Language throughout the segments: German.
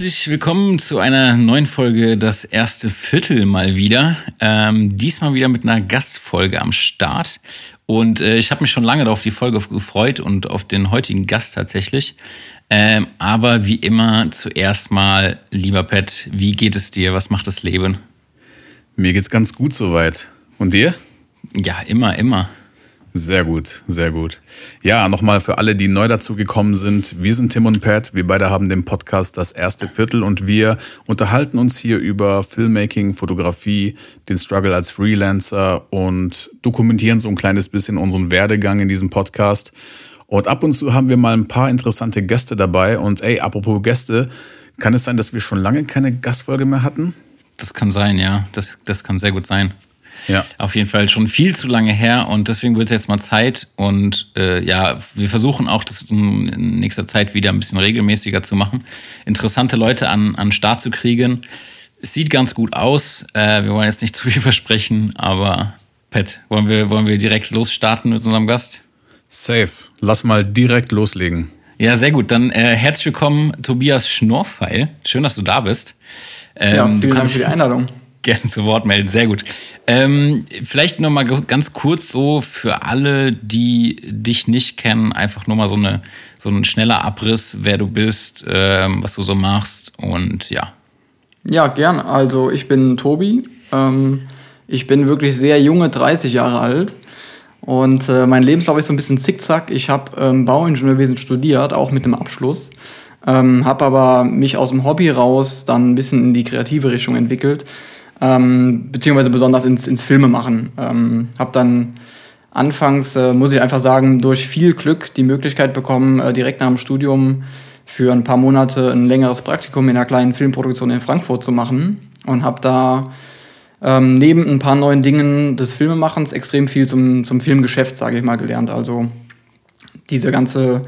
Herzlich willkommen zu einer neuen Folge Das erste Viertel mal wieder. Ähm, diesmal wieder mit einer Gastfolge am Start. Und äh, ich habe mich schon lange auf die Folge gefreut und auf den heutigen Gast tatsächlich. Ähm, aber wie immer zuerst mal, lieber Pat, wie geht es dir? Was macht das Leben? Mir geht's ganz gut soweit. Und dir? Ja, immer, immer. Sehr gut, sehr gut. Ja, nochmal für alle, die neu dazu gekommen sind. Wir sind Tim und Pat. Wir beide haben den Podcast Das erste Viertel und wir unterhalten uns hier über Filmmaking, Fotografie, den Struggle als Freelancer und dokumentieren so ein kleines bisschen unseren Werdegang in diesem Podcast. Und ab und zu haben wir mal ein paar interessante Gäste dabei. Und ey, apropos Gäste, kann es sein, dass wir schon lange keine Gastfolge mehr hatten? Das kann sein, ja. Das, das kann sehr gut sein. Ja. Auf jeden Fall schon viel zu lange her und deswegen wird es jetzt mal Zeit. Und äh, ja, wir versuchen auch, das in nächster Zeit wieder ein bisschen regelmäßiger zu machen. Interessante Leute an, an Start zu kriegen. Es sieht ganz gut aus. Äh, wir wollen jetzt nicht zu viel versprechen, aber Pat, wollen wir, wollen wir direkt losstarten mit unserem Gast? Safe. Lass mal direkt loslegen. Ja, sehr gut. Dann äh, herzlich willkommen, Tobias Schnorfeil. Schön, dass du da bist. Ähm, ja, vielen Dank für die Einladung gerne zu Wort melden. Sehr gut. Ähm, vielleicht noch mal ganz kurz so für alle, die dich nicht kennen, einfach nur mal so, eine, so ein schneller Abriss, wer du bist, ähm, was du so machst und ja. Ja, gern. Also ich bin Tobi. Ähm, ich bin wirklich sehr junge, 30 Jahre alt. Und äh, mein Lebenslauf ist so ein bisschen zickzack. Ich habe ähm, Bauingenieurwesen studiert, auch mit einem Abschluss. Ähm, habe aber mich aus dem Hobby raus dann ein bisschen in die kreative Richtung entwickelt ähm, beziehungsweise besonders ins, ins Filme machen. Ähm, habe dann anfangs, äh, muss ich einfach sagen, durch viel Glück die Möglichkeit bekommen, äh, direkt nach dem Studium für ein paar Monate ein längeres Praktikum in einer kleinen Filmproduktion in Frankfurt zu machen und habe da ähm, neben ein paar neuen Dingen des Filmemachens extrem viel zum, zum Filmgeschäft, sage ich mal, gelernt. Also diese ganze,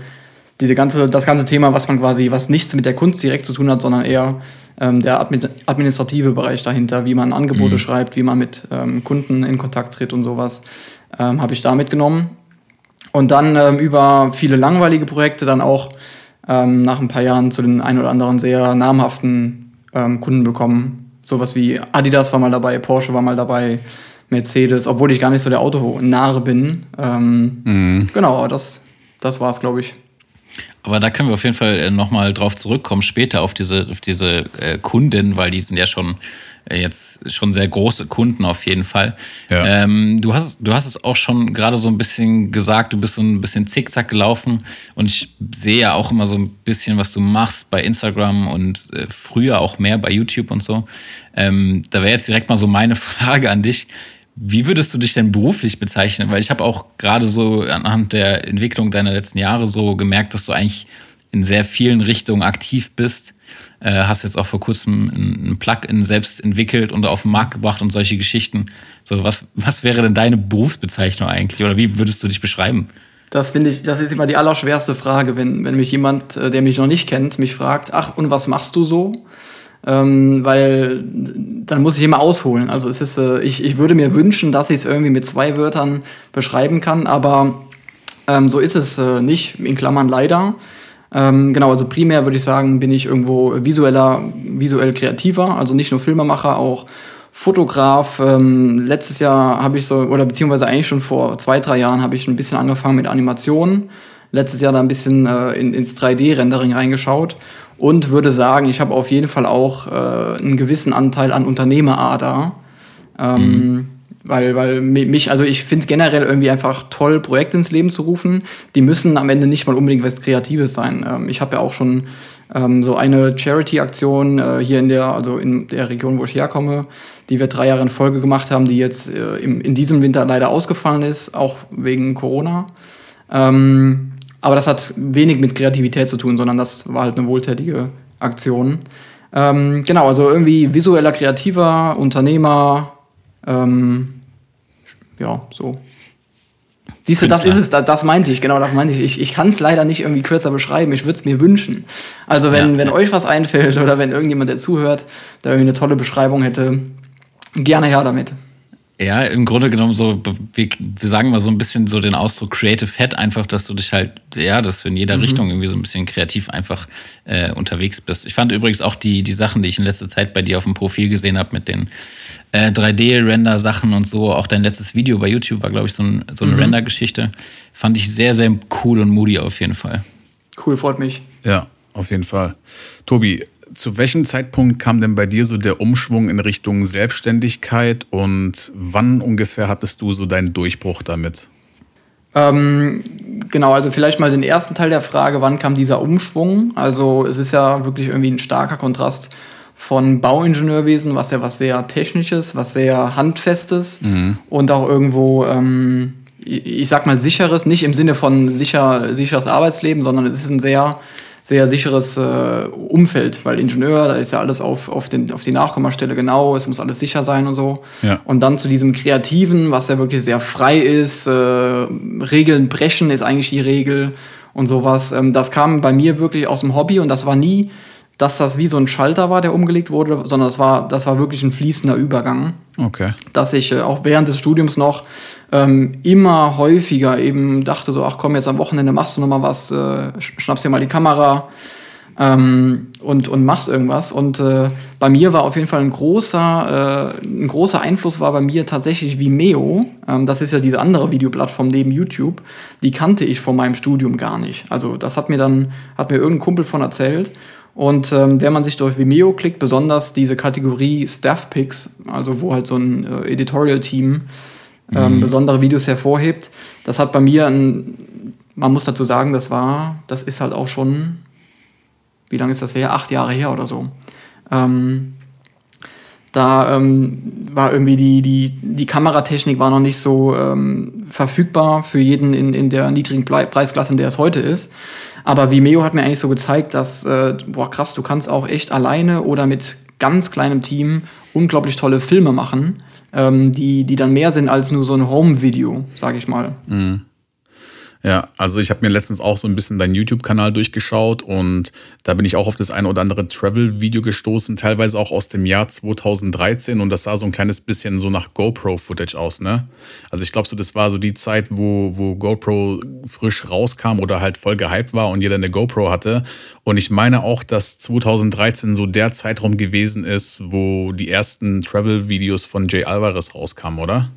diese ganze, das ganze Thema, was man quasi, was nichts mit der Kunst direkt zu tun hat, sondern eher ähm, der administrative Bereich dahinter, wie man Angebote mhm. schreibt, wie man mit ähm, Kunden in Kontakt tritt und sowas, ähm, habe ich da mitgenommen. Und dann ähm, über viele langweilige Projekte dann auch ähm, nach ein paar Jahren zu den ein oder anderen sehr namhaften ähm, Kunden bekommen. Sowas wie Adidas war mal dabei, Porsche war mal dabei, Mercedes, obwohl ich gar nicht so der Auto-Nare bin. Mhm. Genau, das, das war es, glaube ich. Aber da können wir auf jeden Fall äh, nochmal drauf zurückkommen, später auf diese, auf diese äh, Kunden, weil die sind ja schon äh, jetzt schon sehr große Kunden auf jeden Fall. Ja. Ähm, du, hast, du hast es auch schon gerade so ein bisschen gesagt, du bist so ein bisschen zickzack gelaufen und ich sehe ja auch immer so ein bisschen, was du machst bei Instagram und äh, früher auch mehr bei YouTube und so. Ähm, da wäre jetzt direkt mal so meine Frage an dich. Wie würdest du dich denn beruflich bezeichnen? Weil ich habe auch gerade so anhand der Entwicklung deiner letzten Jahre so gemerkt, dass du eigentlich in sehr vielen Richtungen aktiv bist. Äh, hast jetzt auch vor kurzem ein Plugin selbst entwickelt und auf den Markt gebracht und solche Geschichten. So, was, was wäre denn deine Berufsbezeichnung eigentlich? Oder wie würdest du dich beschreiben? Das finde ich, das ist immer die allerschwerste Frage, wenn, wenn mich jemand, äh, der mich noch nicht kennt, mich fragt, ach, und was machst du so? Ähm, weil dann muss ich immer ausholen. Also es ist, äh, ich, ich würde mir wünschen, dass ich es irgendwie mit zwei Wörtern beschreiben kann, aber ähm, so ist es äh, nicht, in Klammern leider. Ähm, genau, also primär würde ich sagen, bin ich irgendwo visueller, visuell kreativer, also nicht nur Filmemacher, auch Fotograf. Ähm, letztes Jahr habe ich so, oder beziehungsweise eigentlich schon vor zwei, drei Jahren habe ich ein bisschen angefangen mit Animationen. Letztes Jahr da ein bisschen äh, in, ins 3D-Rendering reingeschaut und würde sagen, ich habe auf jeden Fall auch äh, einen gewissen Anteil an Unternehmerader. Ähm, mhm. Weil, weil mich, also ich finde es generell irgendwie einfach toll, Projekte ins Leben zu rufen. Die müssen am Ende nicht mal unbedingt was Kreatives sein. Ähm, ich habe ja auch schon ähm, so eine Charity-Aktion äh, hier in der, also in der Region, wo ich herkomme, die wir drei Jahre in Folge gemacht haben, die jetzt äh, im, in diesem Winter leider ausgefallen ist, auch wegen Corona. Ähm, aber das hat wenig mit Kreativität zu tun, sondern das war halt eine wohltätige Aktion. Ähm, genau, also irgendwie visueller Kreativer, Unternehmer, ähm, ja, so. Siehst du, das ist es, das, meinte ich, genau, das meinte ich. Ich, ich kann es leider nicht irgendwie kürzer beschreiben, ich würde es mir wünschen. Also wenn, ja, wenn ja. euch was einfällt oder wenn irgendjemand, der zuhört, der irgendwie eine tolle Beschreibung hätte, gerne her damit. Ja, im Grunde genommen so, wir, wir, sagen mal so ein bisschen so den Ausdruck Creative Head, einfach, dass du dich halt, ja, dass du in jeder mhm. Richtung irgendwie so ein bisschen kreativ einfach äh, unterwegs bist. Ich fand übrigens auch die, die Sachen, die ich in letzter Zeit bei dir auf dem Profil gesehen habe mit den äh, 3D-Render-Sachen und so, auch dein letztes Video bei YouTube war, glaube ich, so, ein, so eine mhm. Render-Geschichte, fand ich sehr, sehr cool und moody auf jeden Fall. Cool, freut mich. Ja, auf jeden Fall. Tobi, zu welchem Zeitpunkt kam denn bei dir so der Umschwung in Richtung Selbstständigkeit und wann ungefähr hattest du so deinen Durchbruch damit? Ähm, genau, also vielleicht mal den ersten Teil der Frage, wann kam dieser Umschwung? Also es ist ja wirklich irgendwie ein starker Kontrast von Bauingenieurwesen, was ja was sehr Technisches, was sehr Handfestes mhm. und auch irgendwo, ähm, ich sag mal, sicheres, nicht im Sinne von sicher, sicheres Arbeitsleben, sondern es ist ein sehr sehr sicheres äh, Umfeld, weil Ingenieur, da ist ja alles auf, auf, den, auf die Nachkommastelle genau, es muss alles sicher sein und so. Ja. Und dann zu diesem Kreativen, was ja wirklich sehr frei ist, äh, Regeln brechen ist eigentlich die Regel und sowas. Ähm, das kam bei mir wirklich aus dem Hobby und das war nie, dass das wie so ein Schalter war, der umgelegt wurde, sondern das war, das war wirklich ein fließender Übergang. Okay. Dass ich äh, auch während des Studiums noch ähm, immer häufiger eben dachte so, ach komm, jetzt am Wochenende machst du noch mal was, äh, schnappst dir mal die Kamera ähm, und, und machst irgendwas. Und äh, bei mir war auf jeden Fall ein großer, äh, ein großer Einfluss war bei mir tatsächlich Vimeo. Ähm, das ist ja diese andere Videoplattform neben YouTube. Die kannte ich vor meinem Studium gar nicht. Also das hat mir dann, hat mir irgendein Kumpel von erzählt. Und ähm, wenn man sich durch Vimeo klickt, besonders diese Kategorie Staff Picks, also wo halt so ein äh, Editorial-Team ähm, mhm. besondere Videos hervorhebt. Das hat bei mir ein, man muss dazu sagen, das war, das ist halt auch schon, wie lange ist das her? Acht Jahre her oder so. Ähm, da ähm, war irgendwie die, die, die Kameratechnik war noch nicht so ähm, verfügbar für jeden in, in der niedrigen Preisklasse, in der es heute ist. Aber Vimeo hat mir eigentlich so gezeigt, dass, äh, boah krass, du kannst auch echt alleine oder mit ganz kleinem Team unglaublich tolle Filme machen ähm, die, die dann mehr sind als nur so ein Home-Video, sage ich mal. Mhm. Ja, also ich habe mir letztens auch so ein bisschen deinen YouTube-Kanal durchgeschaut und da bin ich auch auf das eine oder andere Travel-Video gestoßen, teilweise auch aus dem Jahr 2013 und das sah so ein kleines bisschen so nach GoPro-Footage aus, ne? Also ich glaube so, das war so die Zeit, wo, wo GoPro frisch rauskam oder halt voll gehypt war und jeder eine GoPro hatte. Und ich meine auch, dass 2013 so der Zeitraum gewesen ist, wo die ersten Travel-Videos von Jay Alvarez rauskamen, oder?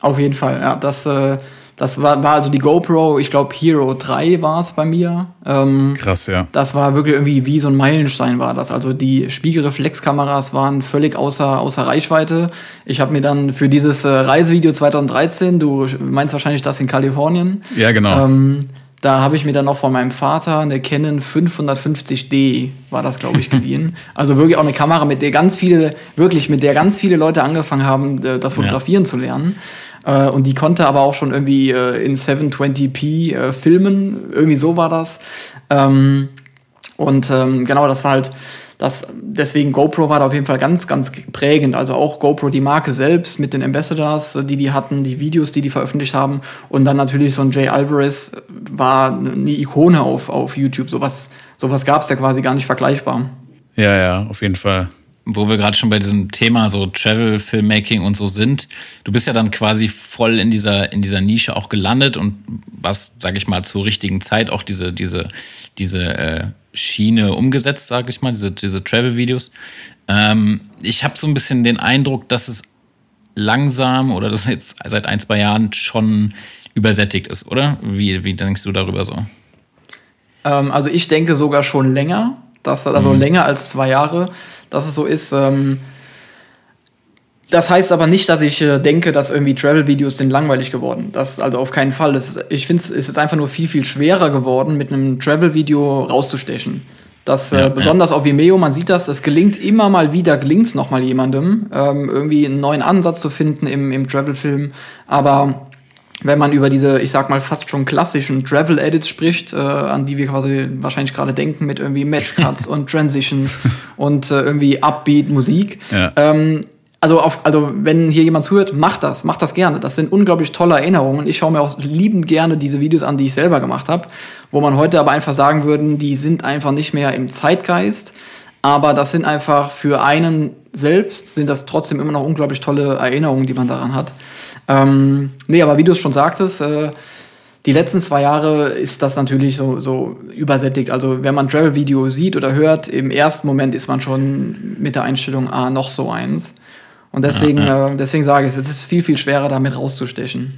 Auf jeden Fall, ja. Das äh das war, war also die GoPro, ich glaube Hero 3 war es bei mir. Ähm, Krass, ja. Das war wirklich irgendwie wie so ein Meilenstein war das. Also die Spiegelreflexkameras waren völlig außer, außer Reichweite. Ich habe mir dann für dieses äh, Reisevideo 2013, du meinst wahrscheinlich das in Kalifornien. Ja, genau. Ähm, da habe ich mir dann noch von meinem Vater eine Canon 550D, war das, glaube ich, geliehen. also wirklich auch eine Kamera, mit der ganz viele, wirklich, mit der ganz viele Leute angefangen haben, äh, das Fotografieren ja. zu lernen. Äh, und die konnte aber auch schon irgendwie äh, in 720p äh, filmen. Irgendwie so war das. Ähm, und ähm, genau, das war halt das, deswegen GoPro war da auf jeden Fall ganz, ganz prägend. Also auch GoPro, die Marke selbst mit den Ambassadors, die die hatten, die Videos, die die veröffentlicht haben. Und dann natürlich so ein Jay Alvarez war eine Ikone auf, auf YouTube. Sowas, sowas gab es ja quasi gar nicht vergleichbar. Ja, ja, auf jeden Fall wo wir gerade schon bei diesem Thema so Travel, Filmmaking und so sind. Du bist ja dann quasi voll in dieser, in dieser Nische auch gelandet und was, sag ich mal, zur richtigen Zeit auch diese, diese, diese äh, Schiene umgesetzt, sag ich mal, diese, diese Travel-Videos. Ähm, ich habe so ein bisschen den Eindruck, dass es langsam oder das jetzt seit ein, zwei Jahren schon übersättigt ist, oder? Wie, wie denkst du darüber so? Ähm, also ich denke sogar schon länger, dass, also mhm. länger als zwei Jahre dass es so ist. Ähm, das heißt aber nicht, dass ich äh, denke, dass irgendwie Travel-Videos sind langweilig geworden. Das ist also auf keinen Fall. Das ist, ich finde, es ist jetzt einfach nur viel, viel schwerer geworden, mit einem Travel-Video rauszustechen. Das äh, ja, besonders ja. auf Vimeo, man sieht das, es gelingt immer mal wieder, gelingt es nochmal jemandem, ähm, irgendwie einen neuen Ansatz zu finden im, im Travel-Film. Aber wenn man über diese, ich sag mal, fast schon klassischen Travel-Edits spricht, äh, an die wir quasi wahrscheinlich gerade denken, mit irgendwie Matchcuts und Transitions und äh, irgendwie Upbeat-Musik, ja. ähm, also, auf, also wenn hier jemand zuhört, macht das, macht das gerne. Das sind unglaublich tolle Erinnerungen. Ich schaue mir auch liebend gerne diese Videos an, die ich selber gemacht habe, wo man heute aber einfach sagen würden, die sind einfach nicht mehr im Zeitgeist. Aber das sind einfach für einen selbst, sind das trotzdem immer noch unglaublich tolle Erinnerungen, die man daran hat. Ähm, nee, aber wie du es schon sagtest, äh, die letzten zwei Jahre ist das natürlich so, so übersättigt. Also wenn man Travel-Video sieht oder hört, im ersten Moment ist man schon mit der Einstellung, ah, noch so eins. Und deswegen, ja, ja. Äh, deswegen sage ich, es ist viel, viel schwerer, damit rauszustechen.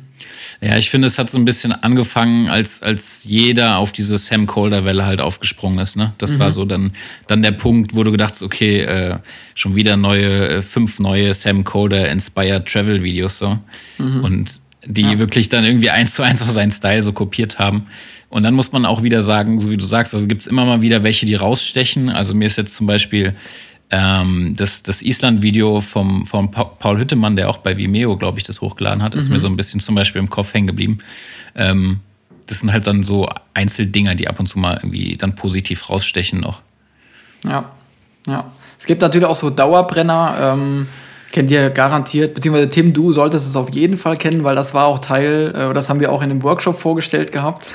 Ja, ich finde, es hat so ein bisschen angefangen, als, als jeder auf diese Sam Calder-Welle halt aufgesprungen ist. Ne? Das mhm. war so dann, dann der Punkt, wo du gedacht hast, okay, äh, schon wieder neue, äh, fünf neue Sam Calder-inspired Travel-Videos so. Mhm. Und die ja. wirklich dann irgendwie eins zu eins auf seinen Style so kopiert haben. Und dann muss man auch wieder sagen, so wie du sagst, also gibt es immer mal wieder welche, die rausstechen. Also mir ist jetzt zum Beispiel ähm, das, das Island-Video vom, vom Paul Hüttemann, der auch bei Vimeo, glaube ich, das hochgeladen hat, ist mhm. mir so ein bisschen zum Beispiel im Kopf hängen geblieben. Ähm, das sind halt dann so Einzeldinger, die ab und zu mal irgendwie dann positiv rausstechen noch. Ja, ja. Es gibt natürlich auch so Dauerbrenner. Ähm kennt ihr garantiert, beziehungsweise Tim, du solltest es auf jeden Fall kennen, weil das war auch Teil, äh, das haben wir auch in einem Workshop vorgestellt gehabt.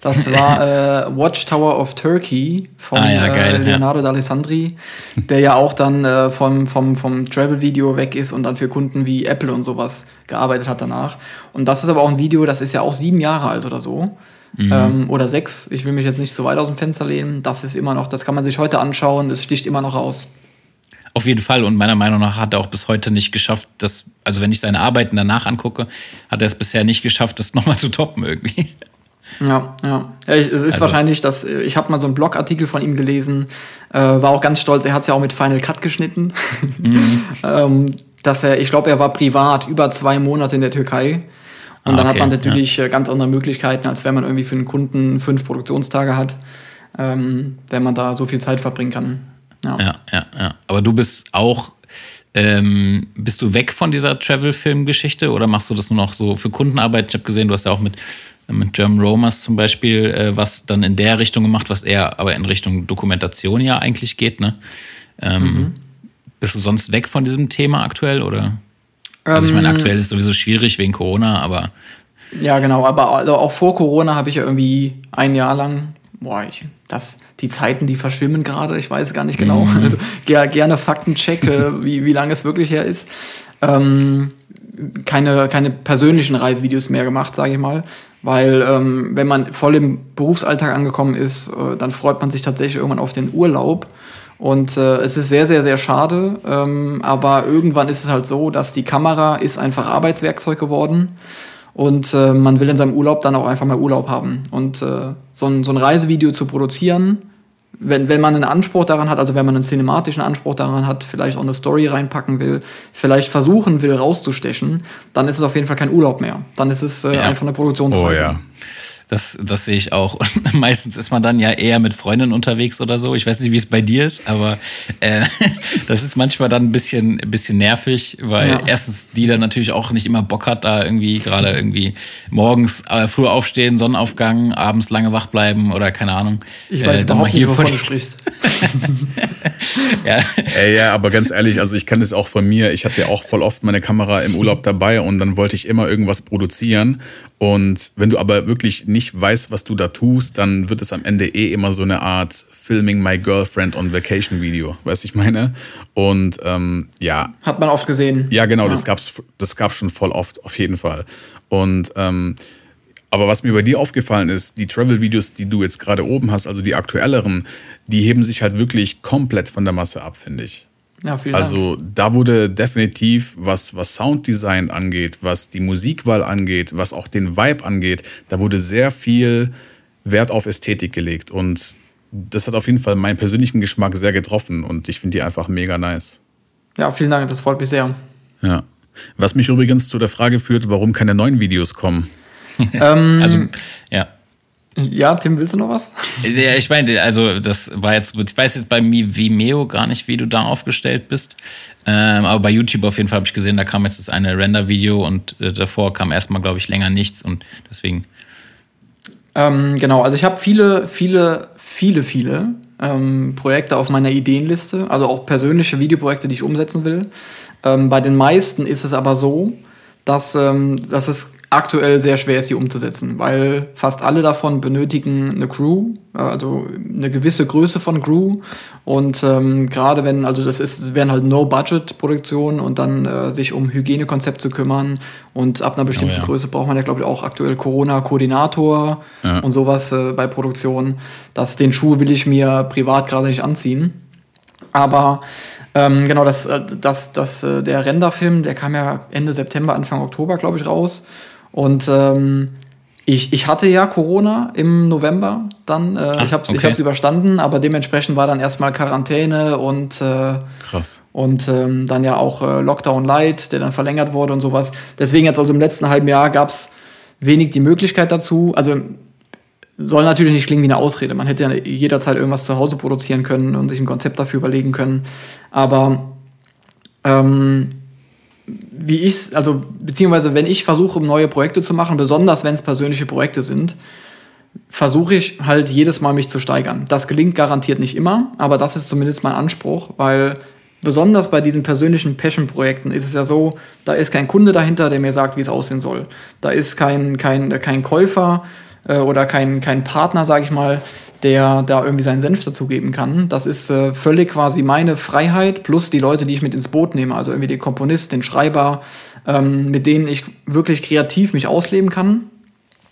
Das war äh, Watchtower of Turkey von ah, ja, geil, äh, Leonardo ja. D'Alessandri, der ja auch dann äh, vom, vom, vom Travel-Video weg ist und dann für Kunden wie Apple und sowas gearbeitet hat danach. Und das ist aber auch ein Video, das ist ja auch sieben Jahre alt oder so. Mhm. Ähm, oder sechs. Ich will mich jetzt nicht so weit aus dem Fenster lehnen. Das ist immer noch, das kann man sich heute anschauen, es sticht immer noch raus. Auf jeden Fall. Und meiner Meinung nach hat er auch bis heute nicht geschafft, das, also wenn ich seine Arbeiten danach angucke, hat er es bisher nicht geschafft, das nochmal zu toppen irgendwie. Ja, ja. es ist also, wahrscheinlich, dass ich habe mal so einen Blogartikel von ihm gelesen, äh, war auch ganz stolz. Er hat es ja auch mit Final Cut geschnitten. Mhm. ähm, dass er, ich glaube, er war privat über zwei Monate in der Türkei. Und ah, dann okay, hat man natürlich ja. Äh, ganz andere Möglichkeiten, als wenn man irgendwie für einen Kunden fünf Produktionstage hat, ähm, wenn man da so viel Zeit verbringen kann. Ja, ja, ja. ja. Aber du bist auch, ähm, bist du weg von dieser Travel-Film-Geschichte oder machst du das nur noch so für Kundenarbeit? Ich habe gesehen, du hast ja auch mit, mit German Romers zum Beispiel äh, was dann in der Richtung gemacht, was eher aber in Richtung Dokumentation ja eigentlich geht, ne? Ähm, mhm. Bist du sonst weg von diesem Thema aktuell oder? Also ich meine, ähm, aktuell ist sowieso schwierig wegen Corona, aber. Ja, genau, aber also auch vor Corona habe ich ja irgendwie ein Jahr lang, boah, ich, das, die Zeiten, die verschwimmen gerade, ich weiß gar nicht genau. Mhm. Also, gerne Faktencheck, äh, wie, wie lange es wirklich her ist. Ähm, keine, keine persönlichen Reisevideos mehr gemacht, sage ich mal. Weil ähm, wenn man voll im Berufsalltag angekommen ist, äh, dann freut man sich tatsächlich irgendwann auf den Urlaub. Und äh, es ist sehr, sehr, sehr schade. Ähm, aber irgendwann ist es halt so, dass die Kamera ist einfach Arbeitswerkzeug geworden. Und äh, man will in seinem Urlaub dann auch einfach mal Urlaub haben. Und äh, so, ein, so ein Reisevideo zu produzieren, wenn, wenn man einen Anspruch daran hat, also wenn man einen cinematischen Anspruch daran hat, vielleicht auch eine Story reinpacken will, vielleicht versuchen will, rauszustechen, dann ist es auf jeden Fall kein Urlaub mehr. Dann ist es äh, ja. einfach eine Produktionsreise. Oh ja. Das, das sehe ich auch. Und meistens ist man dann ja eher mit Freundinnen unterwegs oder so. Ich weiß nicht, wie es bei dir ist, aber äh, das ist manchmal dann ein bisschen, ein bisschen nervig, weil ja. erstens die dann natürlich auch nicht immer Bock hat, da irgendwie gerade irgendwie morgens äh, früh aufstehen, Sonnenaufgang, abends lange wach bleiben oder keine Ahnung. Ich weiß äh, überhaupt nicht, wovon du sprichst. ja. Ey, ja, aber ganz ehrlich, also ich kann das auch von mir. Ich hatte ja auch voll oft meine Kamera im Urlaub dabei und dann wollte ich immer irgendwas produzieren und wenn du aber wirklich nicht weißt, was du da tust, dann wird es am Ende eh immer so eine Art Filming My Girlfriend on Vacation Video, weißt du, ich meine? Und ähm, ja. Hat man oft gesehen. Ja, genau, ja. das gab's, das gab's schon voll oft, auf jeden Fall. Und ähm, aber was mir bei dir aufgefallen ist, die Travel-Videos, die du jetzt gerade oben hast, also die aktuelleren, die heben sich halt wirklich komplett von der Masse ab, finde ich. Ja, vielen also Dank. da wurde definitiv, was, was Sounddesign angeht, was die Musikwahl angeht, was auch den Vibe angeht, da wurde sehr viel Wert auf Ästhetik gelegt. Und das hat auf jeden Fall meinen persönlichen Geschmack sehr getroffen und ich finde die einfach mega nice. Ja, vielen Dank, das freut mich sehr. Ja. Was mich übrigens zu der Frage führt, warum keine neuen Videos kommen. ähm, also, ja. Ja, Tim, willst du noch was? Ja, ich meine, also das war jetzt, ich weiß jetzt bei Vimeo gar nicht, wie du da aufgestellt bist. Ähm, aber bei YouTube auf jeden Fall habe ich gesehen, da kam jetzt das eine Render-Video und äh, davor kam erstmal, glaube ich, länger nichts und deswegen. Ähm, genau, also ich habe viele, viele, viele, viele ähm, Projekte auf meiner Ideenliste, also auch persönliche Videoprojekte, die ich umsetzen will. Ähm, bei den meisten ist es aber so, dass, ähm, dass es aktuell sehr schwer ist, die umzusetzen, weil fast alle davon benötigen eine Crew, äh, also eine gewisse Größe von Crew. Und ähm, gerade wenn, also das ist, werden halt No-Budget-Produktionen und dann äh, sich um Hygienekonzept zu kümmern. Und ab einer bestimmten oh, ja. Größe braucht man ja, glaube ich, auch aktuell Corona-Koordinator ja. und sowas äh, bei Produktionen. Das, den Schuh will ich mir privat gerade nicht anziehen. Aber ähm, genau, das, äh, das, das, äh, der Renderfilm, der kam ja Ende September, Anfang Oktober, glaube ich, raus. Und ähm, ich, ich hatte ja Corona im November dann. Äh, Ach, ich habe es okay. überstanden, aber dementsprechend war dann erstmal Quarantäne und, äh, Krass. und ähm, dann ja auch äh, Lockdown Light, der dann verlängert wurde und sowas. Deswegen jetzt also im letzten halben Jahr gab es wenig die Möglichkeit dazu. Also soll natürlich nicht klingen wie eine Ausrede. Man hätte ja jederzeit irgendwas zu Hause produzieren können und sich ein Konzept dafür überlegen können. Aber ähm, wie ich also beziehungsweise wenn ich versuche, neue Projekte zu machen, besonders wenn es persönliche Projekte sind, versuche ich halt jedes Mal mich zu steigern. Das gelingt garantiert nicht immer, aber das ist zumindest mein Anspruch, weil besonders bei diesen persönlichen Passion-Projekten ist es ja so, da ist kein Kunde dahinter, der mir sagt, wie es aussehen soll. Da ist kein, kein, kein Käufer äh, oder kein, kein Partner, sage ich mal, der da irgendwie seinen Senf dazugeben kann. Das ist äh, völlig quasi meine Freiheit plus die Leute, die ich mit ins Boot nehme, also irgendwie den Komponist, den Schreiber, ähm, mit denen ich wirklich kreativ mich ausleben kann.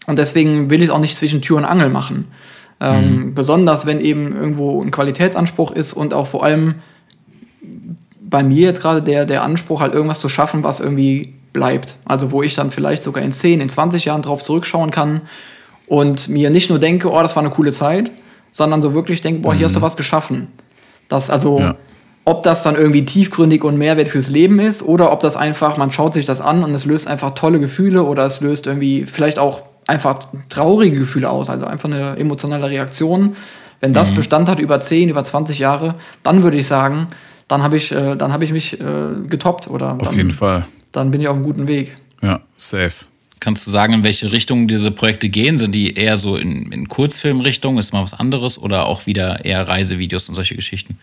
Und deswegen will ich es auch nicht zwischen Tür und Angel machen. Ähm, mhm. Besonders wenn eben irgendwo ein Qualitätsanspruch ist und auch vor allem bei mir jetzt gerade der, der Anspruch, halt irgendwas zu schaffen, was irgendwie bleibt. Also wo ich dann vielleicht sogar in 10, in 20 Jahren drauf zurückschauen kann und mir nicht nur denke, oh, das war eine coole Zeit, sondern so wirklich denke, boah, hier hast du mhm. was geschaffen. Das also, ja. ob das dann irgendwie tiefgründig und Mehrwert fürs Leben ist oder ob das einfach, man schaut sich das an und es löst einfach tolle Gefühle oder es löst irgendwie vielleicht auch einfach traurige Gefühle aus, also einfach eine emotionale Reaktion. Wenn das mhm. Bestand hat über 10, über 20 Jahre, dann würde ich sagen, dann habe ich, äh, dann hab ich mich äh, getoppt. Oder auf dann, jeden Fall. Dann bin ich auf einem guten Weg. Ja, safe. Kannst du sagen, in welche Richtung diese Projekte gehen? Sind die eher so in, in Kurzfilmrichtung? Ist mal was anderes? Oder auch wieder eher Reisevideos und solche Geschichten?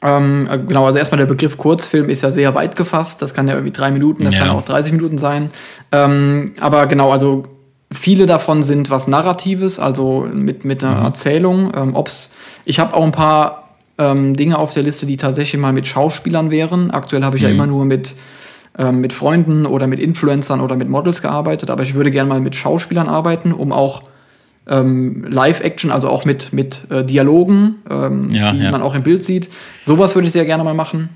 Ähm, genau, also erstmal der Begriff Kurzfilm ist ja sehr weit gefasst. Das kann ja irgendwie drei Minuten, das ja. kann auch 30 Minuten sein. Ähm, aber genau, also viele davon sind was Narratives, also mit, mit einer mhm. Erzählung. Ähm, ob's, ich habe auch ein paar ähm, Dinge auf der Liste, die tatsächlich mal mit Schauspielern wären. Aktuell habe ich mhm. ja immer nur mit ähm, mit Freunden oder mit Influencern oder mit Models gearbeitet, aber ich würde gerne mal mit Schauspielern arbeiten, um auch ähm, Live-Action, also auch mit, mit äh, Dialogen, ähm, ja, die ja. man auch im Bild sieht. Sowas würde ich sehr gerne mal machen.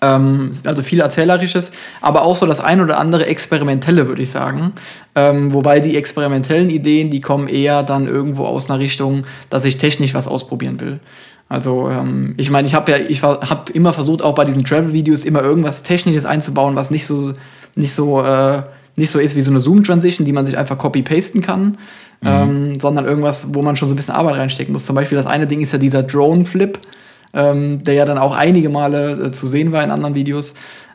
Ähm, also viel Erzählerisches, aber auch so das ein oder andere Experimentelle, würde ich sagen. Ähm, wobei die experimentellen Ideen, die kommen eher dann irgendwo aus einer Richtung, dass ich technisch was ausprobieren will. Also ähm, ich meine, ich habe ja, ich habe immer versucht, auch bei diesen Travel-Videos immer irgendwas Technisches einzubauen, was nicht so, nicht so, äh, nicht so ist wie so eine Zoom-Transition, die man sich einfach copy-pasten kann, mhm. ähm, sondern irgendwas, wo man schon so ein bisschen Arbeit reinstecken muss. Zum Beispiel das eine Ding ist ja dieser Drone-Flip, ähm, der ja dann auch einige Male äh, zu sehen war in anderen Videos.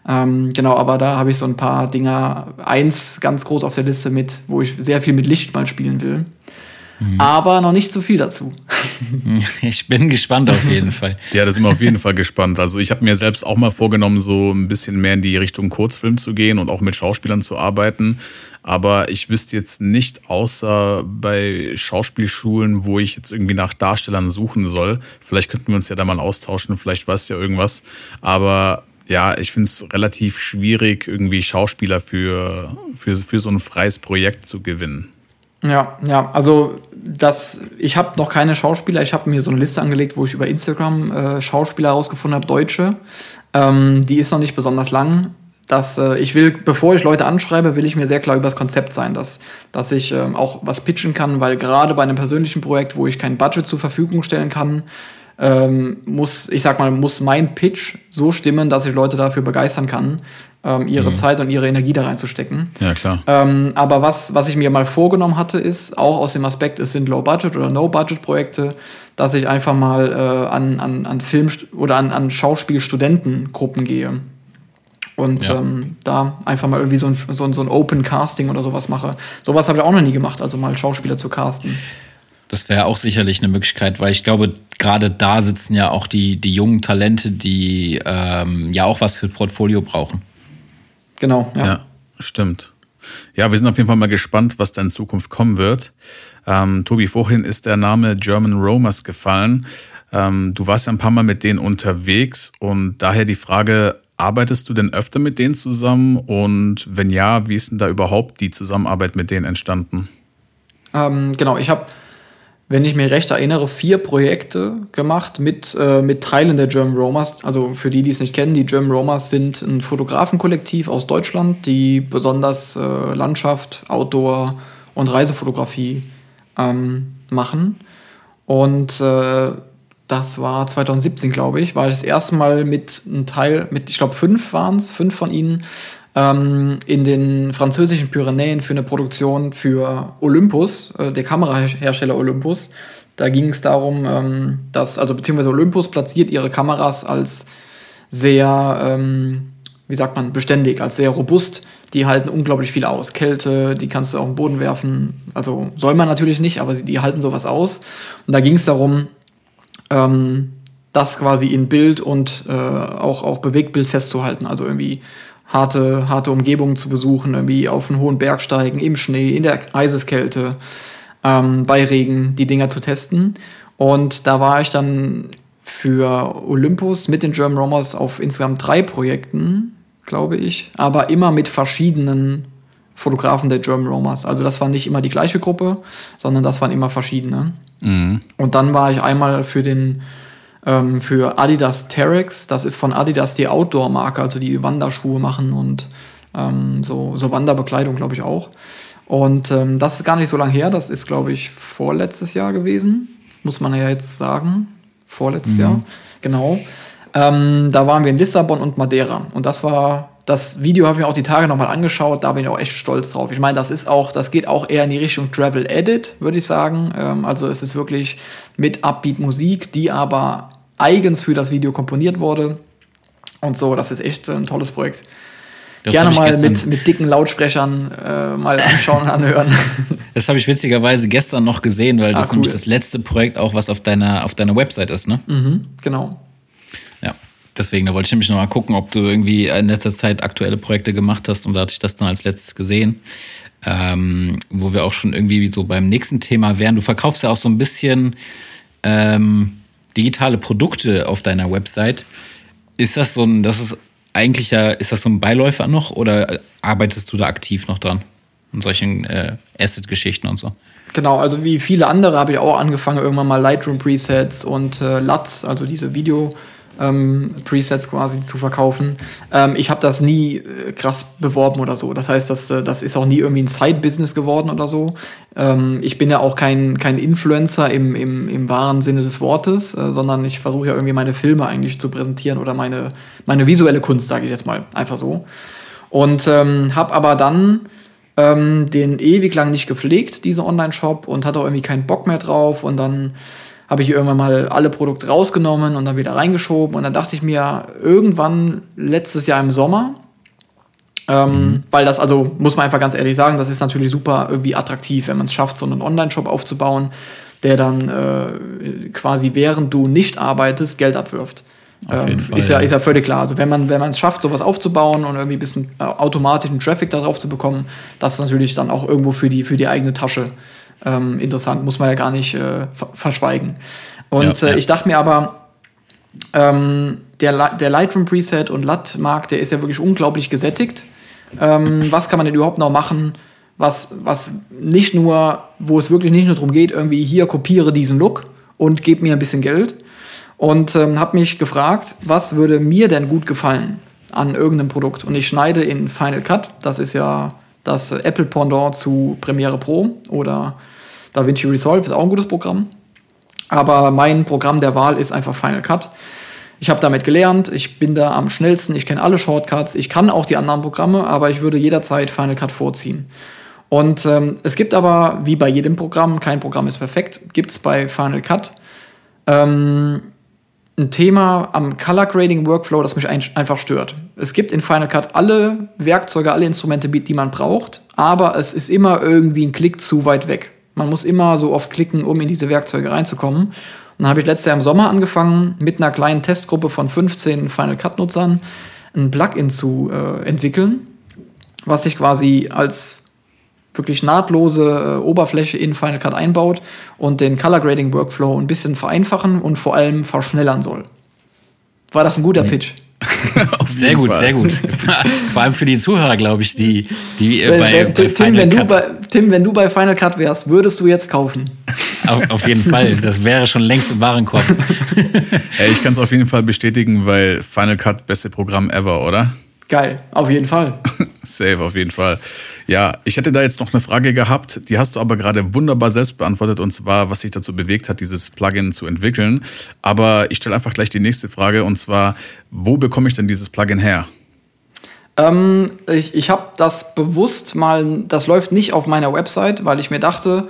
Ähm, genau, aber da habe ich so ein paar Dinger, eins ganz groß auf der Liste mit, wo ich sehr viel mit Licht mal spielen will. Mhm. Aber noch nicht zu viel dazu. Ich bin gespannt auf jeden Fall. ja, da sind wir auf jeden Fall gespannt. Also ich habe mir selbst auch mal vorgenommen, so ein bisschen mehr in die Richtung Kurzfilm zu gehen und auch mit Schauspielern zu arbeiten. Aber ich wüsste jetzt nicht, außer bei Schauspielschulen, wo ich jetzt irgendwie nach Darstellern suchen soll. Vielleicht könnten wir uns ja da mal austauschen, vielleicht weiß ja irgendwas. Aber ja, ich finde es relativ schwierig, irgendwie Schauspieler für, für, für so ein freies Projekt zu gewinnen. Ja, ja, also das, ich habe noch keine Schauspieler. Ich habe mir so eine Liste angelegt, wo ich über Instagram äh, Schauspieler herausgefunden habe, Deutsche. Ähm, die ist noch nicht besonders lang. Das, äh, ich will, bevor ich Leute anschreibe, will ich mir sehr klar über das Konzept sein, dass, dass ich ähm, auch was pitchen kann, weil gerade bei einem persönlichen Projekt, wo ich kein Budget zur Verfügung stellen kann, ähm, muss, ich sag mal, muss mein Pitch so stimmen, dass ich Leute dafür begeistern kann, ähm, ihre mhm. Zeit und ihre Energie da reinzustecken. Ja, klar. Ähm, aber was, was ich mir mal vorgenommen hatte, ist, auch aus dem Aspekt, es sind Low-Budget- oder No-Budget-Projekte, dass ich einfach mal äh, an, an, an Film- oder an, an Schauspielstudentengruppen gehe. Und ja. ähm, da einfach mal irgendwie so ein, so, ein, so ein Open Casting oder sowas mache. Sowas habe ich auch noch nie gemacht, also mal Schauspieler zu casten. Das wäre auch sicherlich eine Möglichkeit, weil ich glaube, gerade da sitzen ja auch die, die jungen Talente, die ähm, ja auch was für Portfolio brauchen. Genau, ja. Ja, stimmt. Ja, wir sind auf jeden Fall mal gespannt, was da in Zukunft kommen wird. Ähm, Tobi, vorhin ist der Name German Romers gefallen. Ähm, du warst ja ein paar Mal mit denen unterwegs und daher die Frage, arbeitest du denn öfter mit denen zusammen? Und wenn ja, wie ist denn da überhaupt die Zusammenarbeit mit denen entstanden? Ähm, genau, ich habe wenn ich mir recht erinnere, vier Projekte gemacht mit, äh, mit Teilen der German Romers. Also für die, die es nicht kennen, die German Romers sind ein Fotografenkollektiv aus Deutschland, die besonders äh, Landschaft, Outdoor und Reisefotografie ähm, machen. Und äh, das war 2017, glaube ich, war ich das erste Mal mit einem Teil, mit, ich glaube, fünf waren es, fünf von ihnen, ähm, in den französischen Pyrenäen für eine Produktion für Olympus, äh, der Kamerahersteller Olympus. Da ging es darum, ähm, dass, also beziehungsweise Olympus platziert ihre Kameras als sehr, ähm, wie sagt man, beständig, als sehr robust. Die halten unglaublich viel aus. Kälte, die kannst du auf den Boden werfen. Also soll man natürlich nicht, aber die halten sowas aus. Und da ging es darum, ähm, das quasi in Bild und äh, auch, auch Bewegtbild festzuhalten. Also irgendwie harte, harte Umgebungen zu besuchen, irgendwie auf einen hohen Berg steigen, im Schnee, in der Eiseskälte, ähm, bei Regen die Dinger zu testen. Und da war ich dann für Olympus mit den German Romers auf insgesamt drei Projekten, glaube ich, aber immer mit verschiedenen Fotografen der German Romers. Also das war nicht immer die gleiche Gruppe, sondern das waren immer verschiedene. Mhm. Und dann war ich einmal für den ähm, für Adidas Terex. Das ist von Adidas die Outdoor-Marke, also die Wanderschuhe machen und ähm, so, so Wanderbekleidung, glaube ich, auch. Und ähm, das ist gar nicht so lange her. Das ist, glaube ich, vorletztes Jahr gewesen. Muss man ja jetzt sagen. Vorletztes mhm. Jahr. Genau. Ähm, da waren wir in Lissabon und Madeira. Und das war, das Video habe ich mir auch die Tage nochmal angeschaut. Da bin ich auch echt stolz drauf. Ich meine, das ist auch, das geht auch eher in die Richtung Travel Edit, würde ich sagen. Ähm, also es ist wirklich mit Upbeat Musik, die aber eigens für das Video komponiert wurde. Und so, das ist echt ein tolles Projekt. Das Gerne mal mit, mit dicken Lautsprechern äh, mal anschauen und anhören. Das habe ich witzigerweise gestern noch gesehen, weil das ah, cool. nämlich das letzte Projekt auch, was auf deiner, auf deiner Website ist, ne? Mhm, genau. Ja, deswegen, da wollte ich nämlich noch mal gucken, ob du irgendwie in letzter Zeit aktuelle Projekte gemacht hast und da hatte ich das dann als letztes gesehen. Ähm, wo wir auch schon irgendwie so beim nächsten Thema wären. Du verkaufst ja auch so ein bisschen ähm, digitale Produkte auf deiner Website. Ist das so ein, das ist eigentlich ja, ist das so ein Beiläufer noch oder arbeitest du da aktiv noch dran? In solchen äh, Asset-Geschichten und so? Genau, also wie viele andere habe ich auch angefangen, irgendwann mal Lightroom-Presets und äh, LUTs, also diese Video- ähm, Presets quasi zu verkaufen. Ähm, ich habe das nie äh, krass beworben oder so. Das heißt, das, äh, das ist auch nie irgendwie ein Side-Business geworden oder so. Ähm, ich bin ja auch kein, kein Influencer im, im, im wahren Sinne des Wortes, äh, sondern ich versuche ja irgendwie meine Filme eigentlich zu präsentieren oder meine, meine visuelle Kunst, sage ich jetzt mal einfach so. Und ähm, habe aber dann ähm, den ewig lang nicht gepflegt, diesen Online-Shop, und hatte auch irgendwie keinen Bock mehr drauf. Und dann habe ich irgendwann mal alle Produkte rausgenommen und dann wieder reingeschoben. Und dann dachte ich mir, irgendwann letztes Jahr im Sommer, ähm, mhm. weil das, also muss man einfach ganz ehrlich sagen, das ist natürlich super irgendwie attraktiv, wenn man es schafft, so einen Online-Shop aufzubauen, der dann äh, quasi während du nicht arbeitest, Geld abwirft. Ähm, Fall, ist, ja, ja, ist ja völlig klar. Also wenn man wenn es schafft, sowas aufzubauen und irgendwie ein bisschen äh, automatischen Traffic darauf zu bekommen, das ist natürlich dann auch irgendwo für die, für die eigene Tasche ähm, interessant, muss man ja gar nicht äh, verschweigen. Und ja, äh, ja. ich dachte mir aber, ähm, der, der Lightroom Preset und LUT-Markt, der ist ja wirklich unglaublich gesättigt. Ähm, was kann man denn überhaupt noch machen, was, was nicht nur, wo es wirklich nicht nur darum geht, irgendwie hier kopiere diesen Look und gebe mir ein bisschen Geld. Und ähm, habe mich gefragt, was würde mir denn gut gefallen an irgendeinem Produkt? Und ich schneide in Final Cut, das ist ja das Apple Pendant zu Premiere Pro oder DaVinci Resolve ist auch ein gutes Programm. Aber mein Programm der Wahl ist einfach Final Cut. Ich habe damit gelernt, ich bin da am schnellsten, ich kenne alle Shortcuts, ich kann auch die anderen Programme, aber ich würde jederzeit Final Cut vorziehen. Und ähm, es gibt aber, wie bei jedem Programm, kein Programm ist perfekt, gibt es bei Final Cut ähm, ein Thema am Color Grading Workflow, das mich ein einfach stört. Es gibt in Final Cut alle Werkzeuge, alle Instrumente, die man braucht, aber es ist immer irgendwie ein Klick zu weit weg Man muss immer so oft klicken, um in diese Werkzeuge reinzukommen. Und dann habe ich letztes Jahr im Sommer angefangen, mit einer kleinen Testgruppe von 15 Final Cut-Nutzern ein Plugin zu äh, entwickeln, was sich quasi als wirklich nahtlose äh, Oberfläche in Final Cut einbaut und den Color Grading Workflow ein bisschen vereinfachen und vor allem verschnellern soll. War das ein guter mhm. Pitch? sehr gut, Fall. sehr gut. Vor allem für die Zuhörer, glaube ich, die, die wenn, bei, wenn, bei Tim, wenn Cut. Du bei, Tim, wenn du bei Final Cut wärst, würdest du jetzt kaufen? Auf, auf jeden Fall. Das wäre schon längst im Warenkorb. Ich kann es auf jeden Fall bestätigen, weil Final Cut beste Programm ever, oder? Geil, auf jeden Fall. Safe, auf jeden Fall. Ja, ich hätte da jetzt noch eine Frage gehabt, die hast du aber gerade wunderbar selbst beantwortet, und zwar, was sich dazu bewegt hat, dieses Plugin zu entwickeln. Aber ich stelle einfach gleich die nächste Frage, und zwar, wo bekomme ich denn dieses Plugin her? Ähm, ich ich habe das bewusst mal, das läuft nicht auf meiner Website, weil ich mir dachte,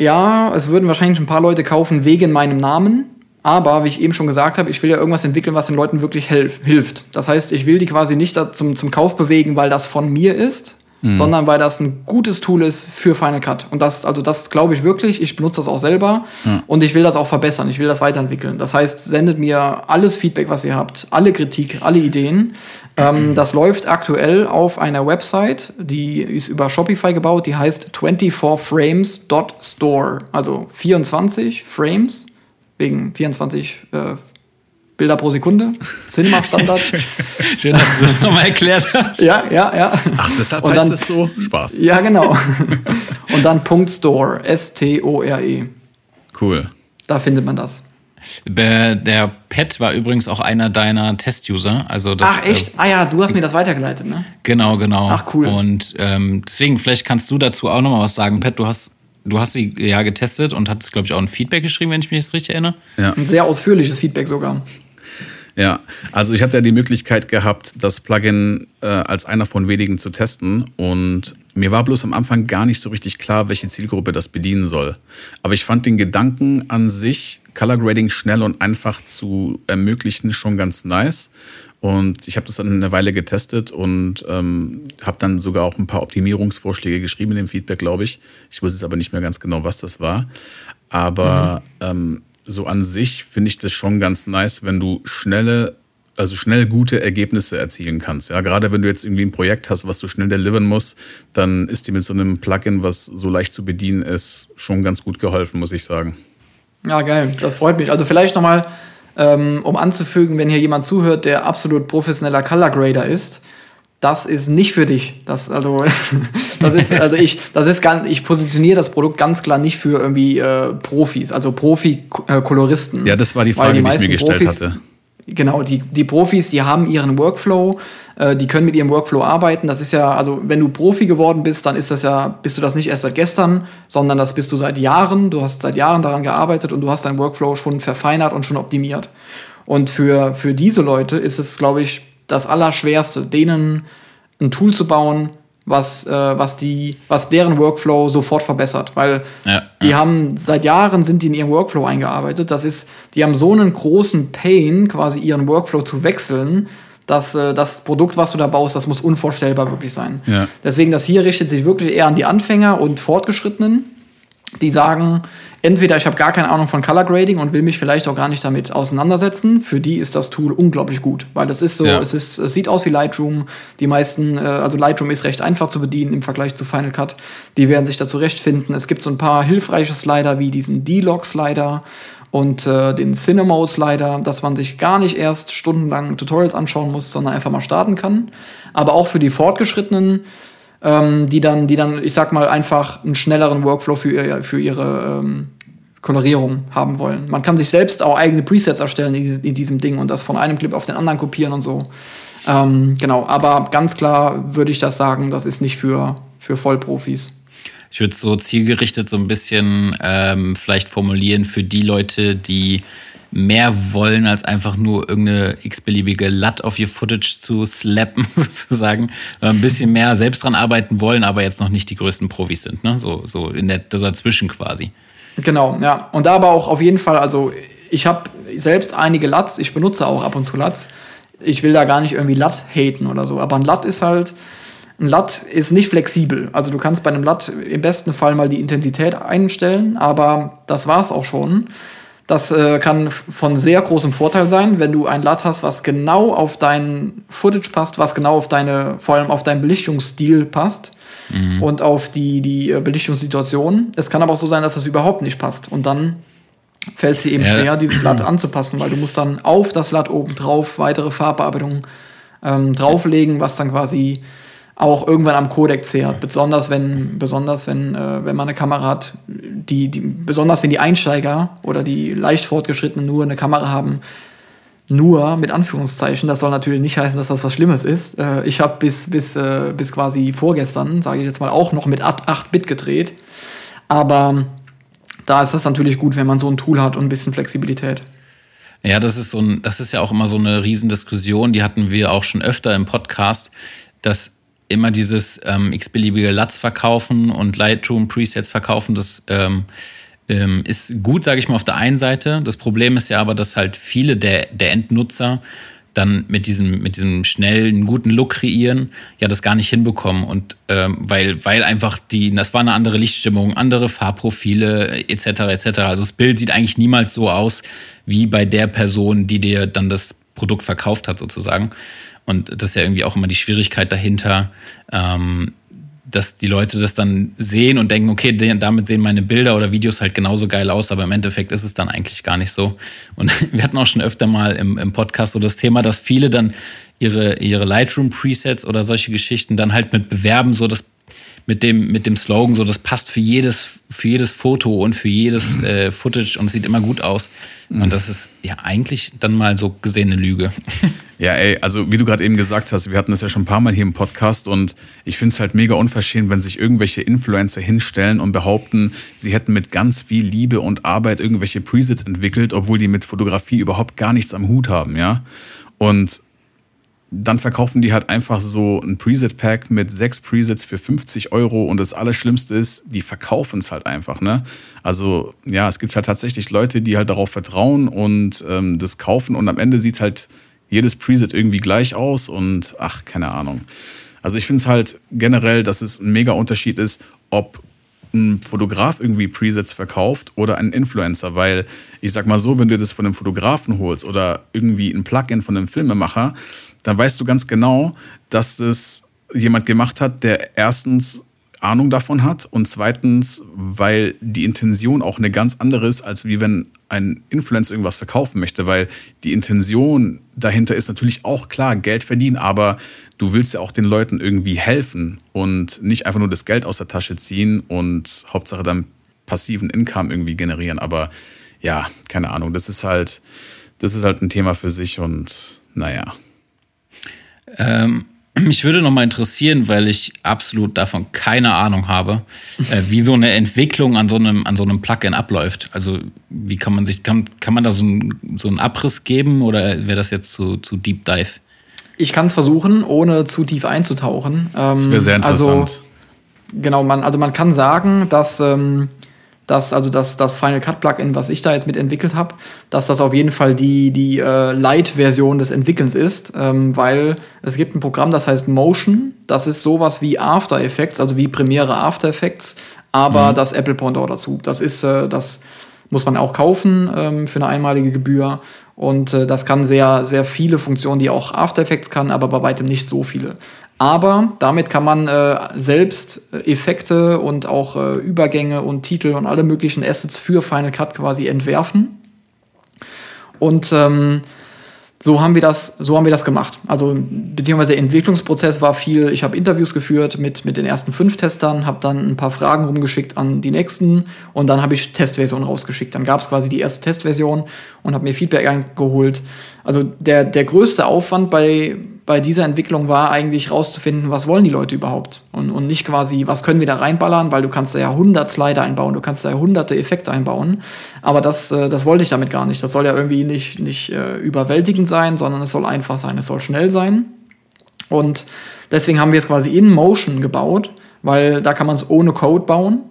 ja, es würden wahrscheinlich ein paar Leute kaufen wegen meinem Namen. Aber, wie ich eben schon gesagt habe, ich will ja irgendwas entwickeln, was den Leuten wirklich hilft. Das heißt, ich will die quasi nicht zum, zum Kauf bewegen, weil das von mir ist, mhm. sondern weil das ein gutes Tool ist für Final Cut. Und das, also das glaube ich wirklich. Ich benutze das auch selber mhm. und ich will das auch verbessern. Ich will das weiterentwickeln. Das heißt, sendet mir alles Feedback, was ihr habt, alle Kritik, alle Ideen. Ähm, mhm. Das läuft aktuell auf einer Website, die ist über Shopify gebaut, die heißt 24frames.store. Also 24 Frames wegen 24 äh, Bilder pro Sekunde, Cinema-Standard. Schön, dass du das nochmal erklärt hast. Ja, ja, ja. Ach, deshalb und heißt es so? Spaß. Ja, genau. Und dann Punkt Store, S-T-O-R-E. Cool. Da findet man das. Der Pet war übrigens auch einer deiner Test-User. Also Ach, echt? Äh, ah ja, du hast mir das weitergeleitet, ne? Genau, genau. Ach, cool. Und ähm, deswegen, vielleicht kannst du dazu auch nochmal was sagen. Pet, du hast du hast sie ja getestet und hattest, glaube ich, auch ein Feedback geschrieben, wenn ich mich jetzt richtig erinnere. Ja. Ein sehr ausführliches Feedback sogar. Ja, also ich hatte ja die Möglichkeit gehabt, das Plugin äh, als einer von wenigen zu testen und mir war bloß am Anfang gar nicht so richtig klar, welche Zielgruppe das bedienen soll. Aber ich fand den Gedanken an sich, Color Grading schnell und einfach zu ermöglichen, schon ganz nice und ich habe das dann eine Weile getestet und ähm, habe dann sogar auch ein paar Optimierungsvorschläge geschrieben in dem Feedback, glaube ich. Ich wusste jetzt aber nicht mehr ganz genau, was das war. Aber mhm. ähm, so an sich finde ich das schon ganz nice, wenn du schnelle, also schnell gute Ergebnisse erzielen kannst. Ja, gerade wenn du jetzt irgendwie ein Projekt hast, was du schnell delivern musst, dann ist dir mit so einem Plugin, was so leicht zu bedienen ist, schon ganz gut geholfen, muss ich sagen. Ja, geil. Das freut mich. Also vielleicht nochmal ähm, um anzufügen, wenn hier jemand zuhört, der absolut professioneller Color Grader ist, das ist nicht für dich. Das, also, das ist, also ich, das ist ganz, ich positioniere das Produkt ganz klar nicht für irgendwie äh, Profis, also Profi-Koloristen. Ja, das war die Frage, die, die ich mir gestellt Profis, hatte. Genau, die, die Profis, die haben ihren Workflow, äh, die können mit ihrem Workflow arbeiten. Das ist ja, also wenn du Profi geworden bist, dann ist das ja, bist du das nicht erst seit gestern, sondern das bist du seit Jahren. Du hast seit Jahren daran gearbeitet und du hast deinen Workflow schon verfeinert und schon optimiert. Und für, für diese Leute ist es, glaube ich, das Allerschwerste, denen ein Tool zu bauen, was, äh, was, die, was deren Workflow sofort verbessert. Weil ja, die ja. haben seit Jahren sind die in ihrem Workflow eingearbeitet. Das ist, die haben so einen großen Pain, quasi ihren Workflow zu wechseln, dass äh, das Produkt, was du da baust, das muss unvorstellbar wirklich sein. Ja. Deswegen, das hier richtet sich wirklich eher an die Anfänger und Fortgeschrittenen die sagen, entweder ich habe gar keine Ahnung von Color Grading und will mich vielleicht auch gar nicht damit auseinandersetzen. Für die ist das Tool unglaublich gut, weil es ist so, ja. es, ist, es sieht aus wie Lightroom. Die meisten, äh, also Lightroom ist recht einfach zu bedienen im Vergleich zu Final Cut. Die werden sich da zurechtfinden. Es gibt so ein paar hilfreiche Slider wie diesen D-Log-Slider und äh, den Cinemo-Slider, dass man sich gar nicht erst stundenlang Tutorials anschauen muss, sondern einfach mal starten kann. Aber auch für die Fortgeschrittenen ähm, die, dann, die dann, ich sag mal, einfach einen schnelleren Workflow für, ihr, für ihre ähm, Kolorierung haben wollen. Man kann sich selbst auch eigene Presets erstellen in, in diesem Ding und das von einem Clip auf den anderen kopieren und so. Ähm, genau, aber ganz klar würde ich das sagen, das ist nicht für, für Vollprofis. Ich würde so zielgerichtet so ein bisschen ähm, vielleicht formulieren für die Leute, die mehr wollen, als einfach nur irgendeine x-beliebige Lat auf ihr Footage zu slappen, sozusagen. Ein bisschen mehr selbst dran arbeiten wollen, aber jetzt noch nicht die größten Profis sind, ne? So, so in der dazwischen quasi. Genau, ja. Und da aber auch auf jeden Fall, also ich habe selbst einige Lats, ich benutze auch ab und zu Lats. Ich will da gar nicht irgendwie Lat haten oder so, aber ein Lat ist halt, ein LUT ist nicht flexibel. Also du kannst bei einem LUT im besten Fall mal die Intensität einstellen, aber das war's auch schon. Das äh, kann von sehr großem Vorteil sein, wenn du ein LUT hast, was genau auf dein Footage passt, was genau auf deine, vor allem auf deinen Belichtungsstil passt mhm. und auf die, die äh, Belichtungssituation. Es kann aber auch so sein, dass das überhaupt nicht passt. Und dann fällt es dir eben ja. schwer, dieses LUT anzupassen, weil du musst dann auf das LUT oben drauf weitere Farbbearbeitungen ähm, drauflegen, was dann quasi auch irgendwann am Codec zehrt. Besonders wenn, besonders wenn, äh, wenn man eine Kamera hat, die, die, besonders wenn die Einsteiger oder die leicht fortgeschrittenen nur eine Kamera haben, nur mit Anführungszeichen. Das soll natürlich nicht heißen, dass das was Schlimmes ist. Äh, ich habe bis, bis, äh, bis quasi vorgestern, sage ich jetzt mal, auch noch mit 8-Bit gedreht. Aber da ist das natürlich gut, wenn man so ein Tool hat und ein bisschen Flexibilität. Ja, das ist so ein, das ist ja auch immer so eine Riesendiskussion, die hatten wir auch schon öfter im Podcast, dass immer dieses ähm, x-beliebige LUTs verkaufen und Lightroom-Presets verkaufen, das ähm, ähm, ist gut, sage ich mal, auf der einen Seite. Das Problem ist ja aber, dass halt viele der, der Endnutzer dann mit diesem, mit diesem schnellen, guten Look kreieren, ja, das gar nicht hinbekommen. Und ähm, weil, weil einfach die, das war eine andere Lichtstimmung, andere Farbprofile, etc., etc. Also das Bild sieht eigentlich niemals so aus, wie bei der Person, die dir dann das Produkt verkauft hat, sozusagen. Und das ist ja irgendwie auch immer die Schwierigkeit dahinter, ähm, dass die Leute das dann sehen und denken, okay, damit sehen meine Bilder oder Videos halt genauso geil aus, aber im Endeffekt ist es dann eigentlich gar nicht so. Und wir hatten auch schon öfter mal im, im Podcast so das Thema, dass viele dann ihre, ihre Lightroom-Presets oder solche Geschichten dann halt mit bewerben, so das mit dem, mit dem Slogan, so das passt für jedes, für jedes Foto und für jedes äh, Footage und sieht immer gut aus. Mhm. Und das ist ja eigentlich dann mal so gesehen eine Lüge. Ja, ey, also wie du gerade eben gesagt hast, wir hatten das ja schon ein paar Mal hier im Podcast und ich finde es halt mega unverschämt, wenn sich irgendwelche Influencer hinstellen und behaupten, sie hätten mit ganz viel Liebe und Arbeit irgendwelche Presets entwickelt, obwohl die mit Fotografie überhaupt gar nichts am Hut haben, ja. Und dann verkaufen die halt einfach so ein Preset-Pack mit sechs Presets für 50 Euro und das Allerschlimmste ist, die verkaufen es halt einfach, ne? Also ja, es gibt halt tatsächlich Leute, die halt darauf vertrauen und ähm, das kaufen und am Ende sieht halt jedes Preset irgendwie gleich aus und ach, keine Ahnung. Also ich finde es halt generell, dass es ein mega Unterschied ist, ob ein Fotograf irgendwie Presets verkauft oder ein Influencer, weil ich sag mal so, wenn du das von einem Fotografen holst oder irgendwie ein Plugin von einem Filmemacher, dann weißt du ganz genau, dass das jemand gemacht hat, der erstens Ahnung davon hat und zweitens, weil die Intention auch eine ganz andere ist, als wie wenn ein Influencer irgendwas verkaufen möchte, weil die Intention dahinter ist natürlich auch klar, Geld verdienen, aber du willst ja auch den Leuten irgendwie helfen und nicht einfach nur das Geld aus der Tasche ziehen und Hauptsache dann passiven Income irgendwie generieren, aber ja, keine Ahnung, das ist halt, das ist halt ein Thema für sich und naja. Ähm, mich würde noch mal interessieren, weil ich absolut davon keine Ahnung habe, äh, wie so eine Entwicklung an so einem, an so einem Plugin abläuft. Also wie kann man sich, kann, kann man da so, ein, so einen Abriss geben oder wäre das jetzt zu, zu Deep Dive? Ich kann es versuchen, ohne zu tief einzutauchen. Ähm, das wäre sehr interessant. Also, genau, man, also man kann sagen, dass ähm, dass also das, das Final Cut Plugin, was ich da jetzt mit entwickelt habe, dass das auf jeden Fall die, die äh, Light-Version des Entwickelns ist, ähm, weil es gibt ein Programm, das heißt Motion. Das ist sowas wie After Effects, also wie Premiere After Effects, aber mhm. das Apple Pendant dazu. Das ist, äh, das muss man auch kaufen ähm, für eine einmalige Gebühr. Und äh, das kann sehr, sehr viele Funktionen, die auch After Effects kann, aber bei weitem nicht so viele. Aber damit kann man äh, selbst äh, Effekte und auch äh, Übergänge und Titel und alle möglichen Assets für Final Cut quasi entwerfen. Und ähm, so haben wir das, so haben wir das gemacht. Also beziehungsweise der Entwicklungsprozess war viel. Ich habe Interviews geführt mit mit den ersten fünf Testern, habe dann ein paar Fragen rumgeschickt an die nächsten und dann habe ich Testversion rausgeschickt. Dann gab es quasi die erste Testversion und habe mir Feedback eingeholt. Also der der größte Aufwand bei bei dieser Entwicklung war eigentlich rauszufinden, was wollen die Leute überhaupt? Und, und nicht quasi, was können wir da reinballern, weil du kannst da ja 100 Slider einbauen, du kannst da ja hunderte Effekte einbauen, aber das, äh, das wollte ich damit gar nicht. Das soll ja irgendwie nicht, nicht äh, überwältigend sein, sondern es soll einfach sein, es soll schnell sein. Und deswegen haben wir es quasi in Motion gebaut, weil da kann man es ohne Code bauen.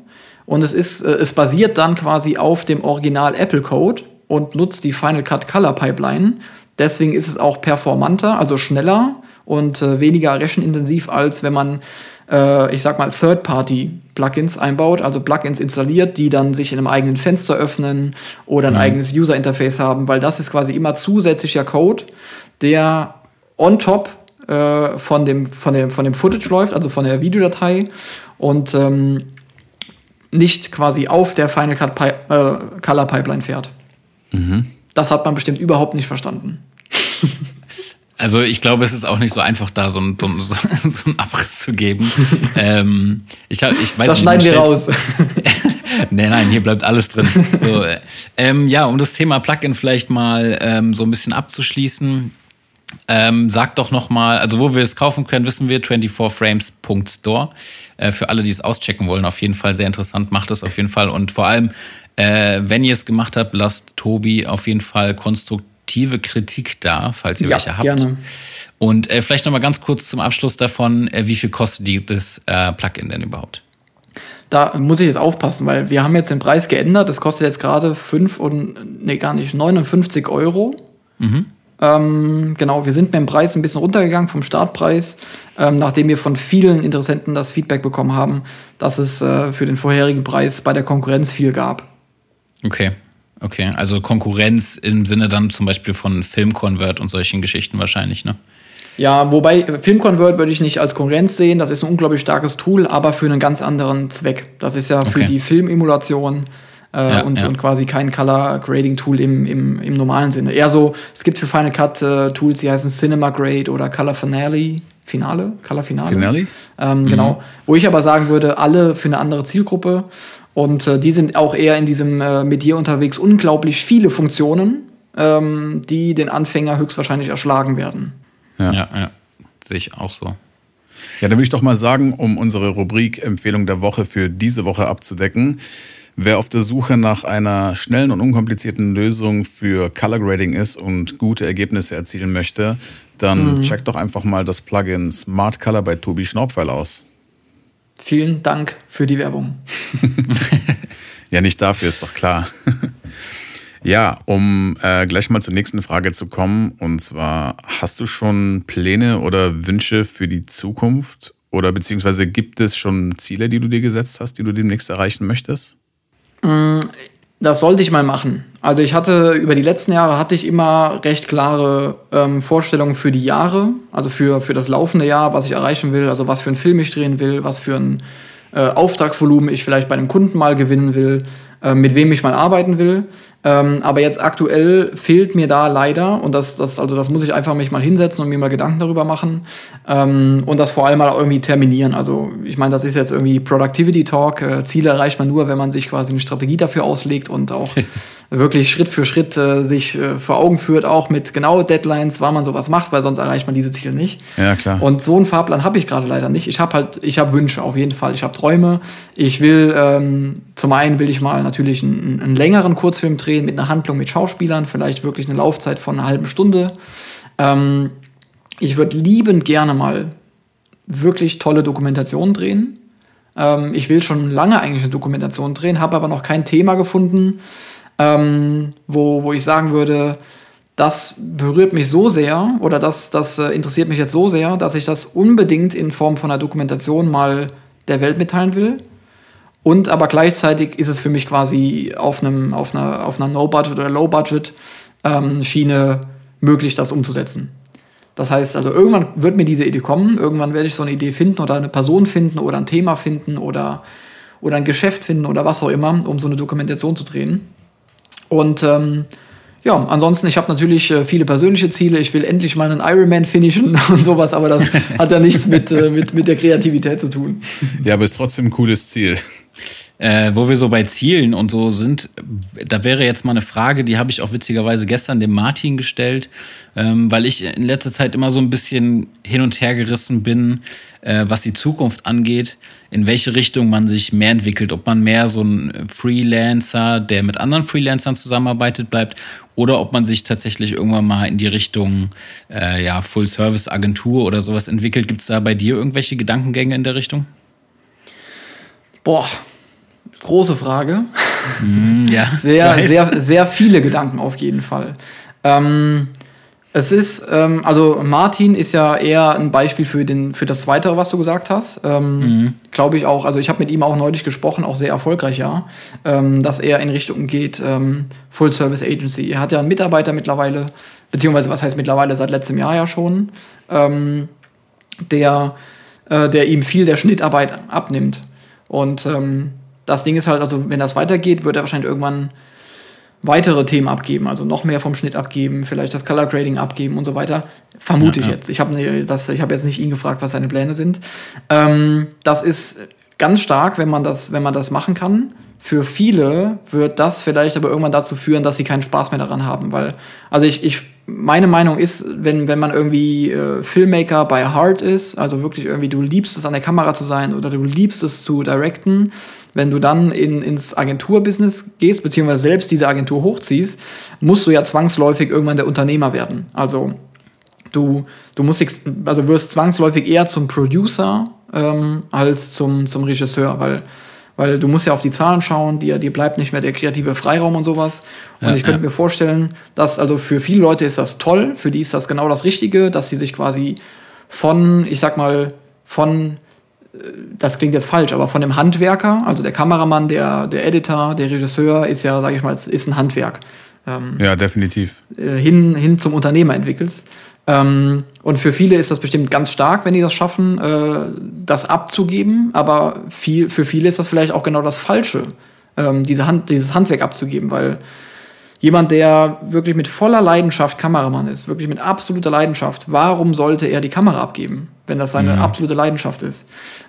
Und es ist, äh, es basiert dann quasi auf dem Original Apple Code und nutzt die Final Cut Color Pipeline Deswegen ist es auch performanter, also schneller und äh, weniger rechenintensiv, als wenn man, äh, ich sag mal, Third-Party-Plugins einbaut, also Plugins installiert, die dann sich in einem eigenen Fenster öffnen oder ein mhm. eigenes User-Interface haben, weil das ist quasi immer zusätzlicher Code, der on top äh, von, dem, von, dem, von dem Footage läuft, also von der Videodatei und ähm, nicht quasi auf der Final Cut Pi äh, Color Pipeline fährt. Mhm. Das hat man bestimmt überhaupt nicht verstanden. Also ich glaube, es ist auch nicht so einfach, da so einen, so, so einen Abriss zu geben. ähm, ich, ich weiß das schneiden wir raus. nee, nein, hier bleibt alles drin. So, äh, ähm, ja, um das Thema Plugin vielleicht mal ähm, so ein bisschen abzuschließen. Ähm, sag doch noch mal, also wo wir es kaufen können, wissen wir 24frames.store. Äh, für alle, die es auschecken wollen, auf jeden Fall sehr interessant. Macht es auf jeden Fall und vor allem, äh, wenn ihr es gemacht habt, lasst Tobi auf jeden Fall konstruktive Kritik da, falls ihr ja, welche habt. Gerne. Und äh, vielleicht noch mal ganz kurz zum Abschluss davon, äh, wie viel kostet die, das äh, Plugin denn überhaupt? Da muss ich jetzt aufpassen, weil wir haben jetzt den Preis geändert. Das kostet jetzt gerade 5 und nee, gar nicht 59 Euro. Mhm. Ähm, genau, wir sind mit dem Preis ein bisschen runtergegangen vom Startpreis, ähm, nachdem wir von vielen Interessenten das Feedback bekommen haben, dass es äh, für den vorherigen Preis bei der Konkurrenz viel gab. Okay. Okay, also Konkurrenz im Sinne dann zum Beispiel von Filmconvert und solchen Geschichten wahrscheinlich, ne? Ja, wobei Filmconvert würde ich nicht als Konkurrenz sehen. Das ist ein unglaublich starkes Tool, aber für einen ganz anderen Zweck. Das ist ja für okay. die Filmemulation äh, ja, und, ja. und quasi kein Color Grading Tool im, im, im normalen Sinne. Eher so, es gibt für Final Cut äh, Tools, die heißen Cinema Grade oder Color Finale. Finale? Color Finale? Finale? Ähm, mhm. Genau. Wo ich aber sagen würde, alle für eine andere Zielgruppe. Und äh, die sind auch eher in diesem äh, Medier unterwegs. Unglaublich viele Funktionen, ähm, die den Anfänger höchstwahrscheinlich erschlagen werden. Ja, ja, ja. sehe ich auch so. Ja, dann würde ich doch mal sagen, um unsere Rubrik Empfehlung der Woche für diese Woche abzudecken, Wer auf der Suche nach einer schnellen und unkomplizierten Lösung für Color Grading ist und gute Ergebnisse erzielen möchte, dann mhm. checkt doch einfach mal das Plugin Smart Color bei Tobi Schnaubfeil aus. Vielen Dank für die Werbung. ja, nicht dafür, ist doch klar. ja, um äh, gleich mal zur nächsten Frage zu kommen. Und zwar, hast du schon Pläne oder Wünsche für die Zukunft? Oder beziehungsweise gibt es schon Ziele, die du dir gesetzt hast, die du demnächst erreichen möchtest? Das sollte ich mal machen. Also ich hatte über die letzten Jahre hatte ich immer recht klare ähm, Vorstellungen für die Jahre, also für, für das laufende Jahr, was ich erreichen will, also was für einen Film ich drehen will, was für ein äh, Auftragsvolumen ich vielleicht bei einem Kunden mal gewinnen will, äh, mit wem ich mal arbeiten will. Ähm, aber jetzt aktuell fehlt mir da leider, und das, das, also das muss ich einfach mich mal hinsetzen und mir mal Gedanken darüber machen ähm, und das vor allem mal irgendwie terminieren. Also ich meine, das ist jetzt irgendwie Productivity Talk. Äh, Ziele erreicht man nur, wenn man sich quasi eine Strategie dafür auslegt und auch wirklich Schritt für Schritt äh, sich äh, vor Augen führt, auch mit genauen Deadlines, wann man sowas macht, weil sonst erreicht man diese Ziele nicht. Ja, klar. Und so einen Fahrplan habe ich gerade leider nicht. Ich habe halt, ich habe Wünsche auf jeden Fall. Ich habe Träume. Ich will, ähm, zum einen will ich mal natürlich einen, einen, längeren Kurzfilm drehen mit einer Handlung mit Schauspielern, vielleicht wirklich eine Laufzeit von einer halben Stunde. Ähm, ich würde liebend gerne mal wirklich tolle Dokumentationen drehen. Ähm, ich will schon lange eigentlich eine Dokumentation drehen, habe aber noch kein Thema gefunden, ähm, wo, wo ich sagen würde, das berührt mich so sehr oder das, das äh, interessiert mich jetzt so sehr, dass ich das unbedingt in Form von einer Dokumentation mal der Welt mitteilen will. Und aber gleichzeitig ist es für mich quasi auf, einem, auf einer, auf einer No-Budget oder Low-Budget-Schiene ähm, möglich, das umzusetzen. Das heißt also, irgendwann wird mir diese Idee kommen, irgendwann werde ich so eine Idee finden oder eine Person finden oder ein Thema finden oder, oder ein Geschäft finden oder was auch immer, um so eine Dokumentation zu drehen. Und ähm, ja, ansonsten, ich habe natürlich äh, viele persönliche Ziele. Ich will endlich mal einen Ironman finishen und sowas, aber das hat ja nichts mit, äh, mit, mit der Kreativität zu tun. Ja, aber ist trotzdem ein cooles Ziel. Äh, wo wir so bei Zielen und so sind, da wäre jetzt mal eine Frage, die habe ich auch witzigerweise gestern dem Martin gestellt, ähm, weil ich in letzter Zeit immer so ein bisschen hin und her gerissen bin, äh, was die Zukunft angeht, in welche Richtung man sich mehr entwickelt, ob man mehr so ein Freelancer, der mit anderen Freelancern zusammenarbeitet, bleibt, oder ob man sich tatsächlich irgendwann mal in die Richtung äh, ja, Full-Service-Agentur oder sowas entwickelt. Gibt es da bei dir irgendwelche Gedankengänge in der Richtung? Boah, große Frage. Mm, ja, sehr, sehr, sehr viele Gedanken auf jeden Fall. Ähm, Es ist, ähm, also Martin ist ja eher ein Beispiel für, den, für das Zweite, was du gesagt hast. Ähm, mhm. Glaube ich auch, also ich habe mit ihm auch neulich gesprochen, auch sehr erfolgreich, ja, ähm, dass er in Richtung geht, ähm, Full Service Agency. Er hat ja einen Mitarbeiter mittlerweile, beziehungsweise was heißt mittlerweile, seit letztem Jahr ja schon, ähm, der, äh, der ihm viel der Schnittarbeit abnimmt. Und ähm, das Ding ist halt, also wenn das weitergeht, wird er wahrscheinlich irgendwann weitere Themen abgeben, also noch mehr vom Schnitt abgeben, vielleicht das Color Grading abgeben und so weiter. Vermute ja, ich ja. jetzt. Ich habe hab jetzt nicht ihn gefragt, was seine Pläne sind. Ähm, das ist ganz stark, wenn man das, wenn man das machen kann. Für viele wird das vielleicht aber irgendwann dazu führen, dass sie keinen Spaß mehr daran haben, weil, also ich, ich meine Meinung ist, wenn, wenn man irgendwie äh, Filmmaker bei Heart ist, also wirklich irgendwie du liebst es an der Kamera zu sein oder du liebst es zu directen, wenn du dann in, ins Agenturbusiness gehst, beziehungsweise selbst diese Agentur hochziehst, musst du ja zwangsläufig irgendwann der Unternehmer werden. Also du, du musst, also wirst zwangsläufig eher zum Producer ähm, als zum, zum Regisseur, weil weil du musst ja auf die Zahlen schauen, dir, dir bleibt nicht mehr der kreative Freiraum und sowas. Und ja, ich könnte ja. mir vorstellen, dass also für viele Leute ist das toll, für die ist das genau das Richtige, dass sie sich quasi von, ich sag mal, von das klingt jetzt falsch, aber von dem Handwerker, also der Kameramann, der, der Editor, der Regisseur ist ja, sage ich mal, ist ein Handwerk. Ähm, ja, definitiv. Äh, hin, hin zum Unternehmer entwickelst. Ähm, und für viele ist das bestimmt ganz stark, wenn die das schaffen, äh, das abzugeben. Aber viel, für viele ist das vielleicht auch genau das Falsche, ähm, diese Hand, dieses Handwerk abzugeben, weil jemand, der wirklich mit voller Leidenschaft Kameramann ist, wirklich mit absoluter Leidenschaft, warum sollte er die Kamera abgeben, wenn das seine ja. absolute Leidenschaft ist?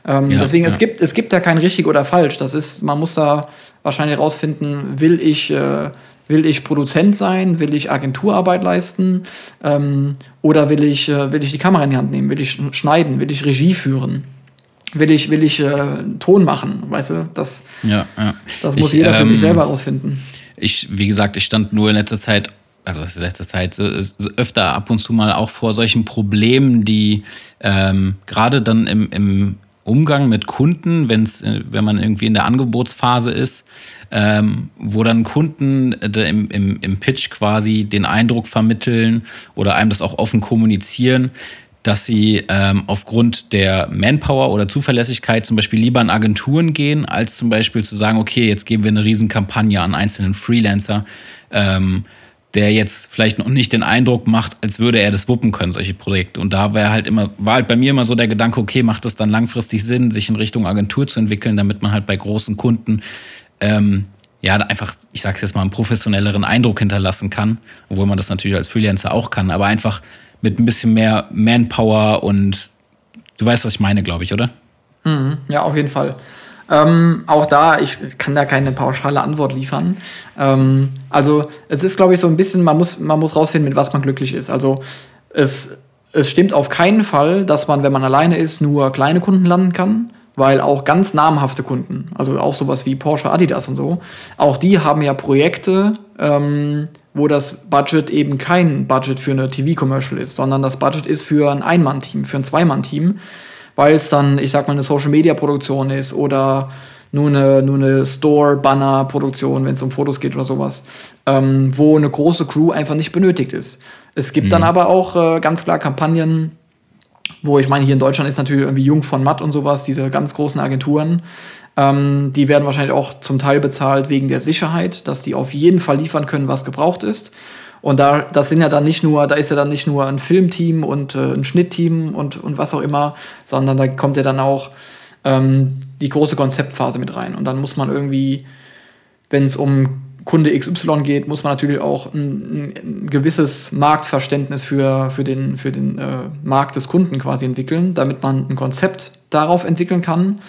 Ähm, ja, deswegen, ja. es gibt es gibt ja kein richtig oder falsch. Das ist, man muss da wahrscheinlich herausfinden, will ich äh, will ich Produzent sein, will ich Agenturarbeit leisten ähm, oder will ich äh, will ich die Kamera in die Hand nehmen, will ich schneiden, will ich Regie führen? Will ich, will ich äh, Ton machen, weißt du? Das, ja, ja. das muss ich, jeder für ähm, sich selber herausfinden ich, wie gesagt, ich stand nur in letzter Zeit, also in letzter Zeit öfter ab und zu mal auch vor solchen Problemen, die ähm, gerade dann im, im Umgang mit Kunden, wenn's, äh, wenn man irgendwie in der Angebotsphase ist, ähm, wo dann Kunden äh, im, im, im Pitch quasi den Eindruck vermitteln oder einem das auch offen kommunizieren, dass sie ähm, aufgrund der Manpower oder Zuverlässigkeit zum Beispiel lieber an Agenturen gehen, als zum Beispiel zu sagen, okay, jetzt geben wir eine Riesenkampagne an einzelnen Freelancer, ähm, der jetzt vielleicht noch nicht den Eindruck macht, als würde er das wuppen können, solche Projekte. Und da wäre halt immer, war halt bei mir immer so der Gedanke, okay, macht es dann langfristig Sinn, sich in Richtung Agentur zu entwickeln, damit man halt bei großen Kunden ähm, ja, einfach, ich sag's jetzt mal, einen professionelleren Eindruck hinterlassen kann, obwohl man das natürlich als Freelancer auch kann, aber einfach mit ein bisschen mehr Manpower und du weißt, was ich meine, glaube ich, oder? Mhm, ja, auf jeden Fall. Ähm, auch da, ich kann da keine pauschale Antwort liefern. Ähm, also es ist, glaube ich, so ein bisschen, man muss, man muss rausfinden, mit was man glücklich ist. Also es, es stimmt auf keinen Fall, dass man, wenn man alleine ist, nur kleine Kunden landen kann, weil auch ganz namhafte Kunden, also auch sowas wie Porsche, Adidas und so, auch die haben ja Projekte, ähm, wo das Budget eben kein Budget für eine TV-Commercial ist, sondern das Budget ist für ein Ein-Mann-Team, für ein Zwei-Mann-Team, weil es dann, ich sag mal, eine Social-Media-Produktion ist oder nur eine, nur eine Store-Banner-Produktion, wenn es um Fotos geht oder sowas, ähm, wo eine große Crew einfach nicht benötigt ist. Es gibt mhm. dann aber auch äh, ganz klar Kampagnen, wo ich meine, hier in Deutschland ist natürlich irgendwie Jung von Matt und sowas, diese ganz großen Agenturen, ähm, die werden wahrscheinlich auch zum Teil bezahlt wegen der Sicherheit, dass die auf jeden Fall liefern können, was gebraucht ist. Und da, das sind ja dann nicht nur, da ist ja dann nicht nur ein Filmteam und äh, ein Schnittteam und, und was auch immer, sondern da kommt ja dann auch ähm, die große Konzeptphase mit rein. Und dann muss man irgendwie, wenn es um Kunde XY geht, muss man natürlich auch ein, ein gewisses Marktverständnis für, für den, für den äh, Markt des Kunden quasi entwickeln, damit man ein Konzept darauf entwickeln kann,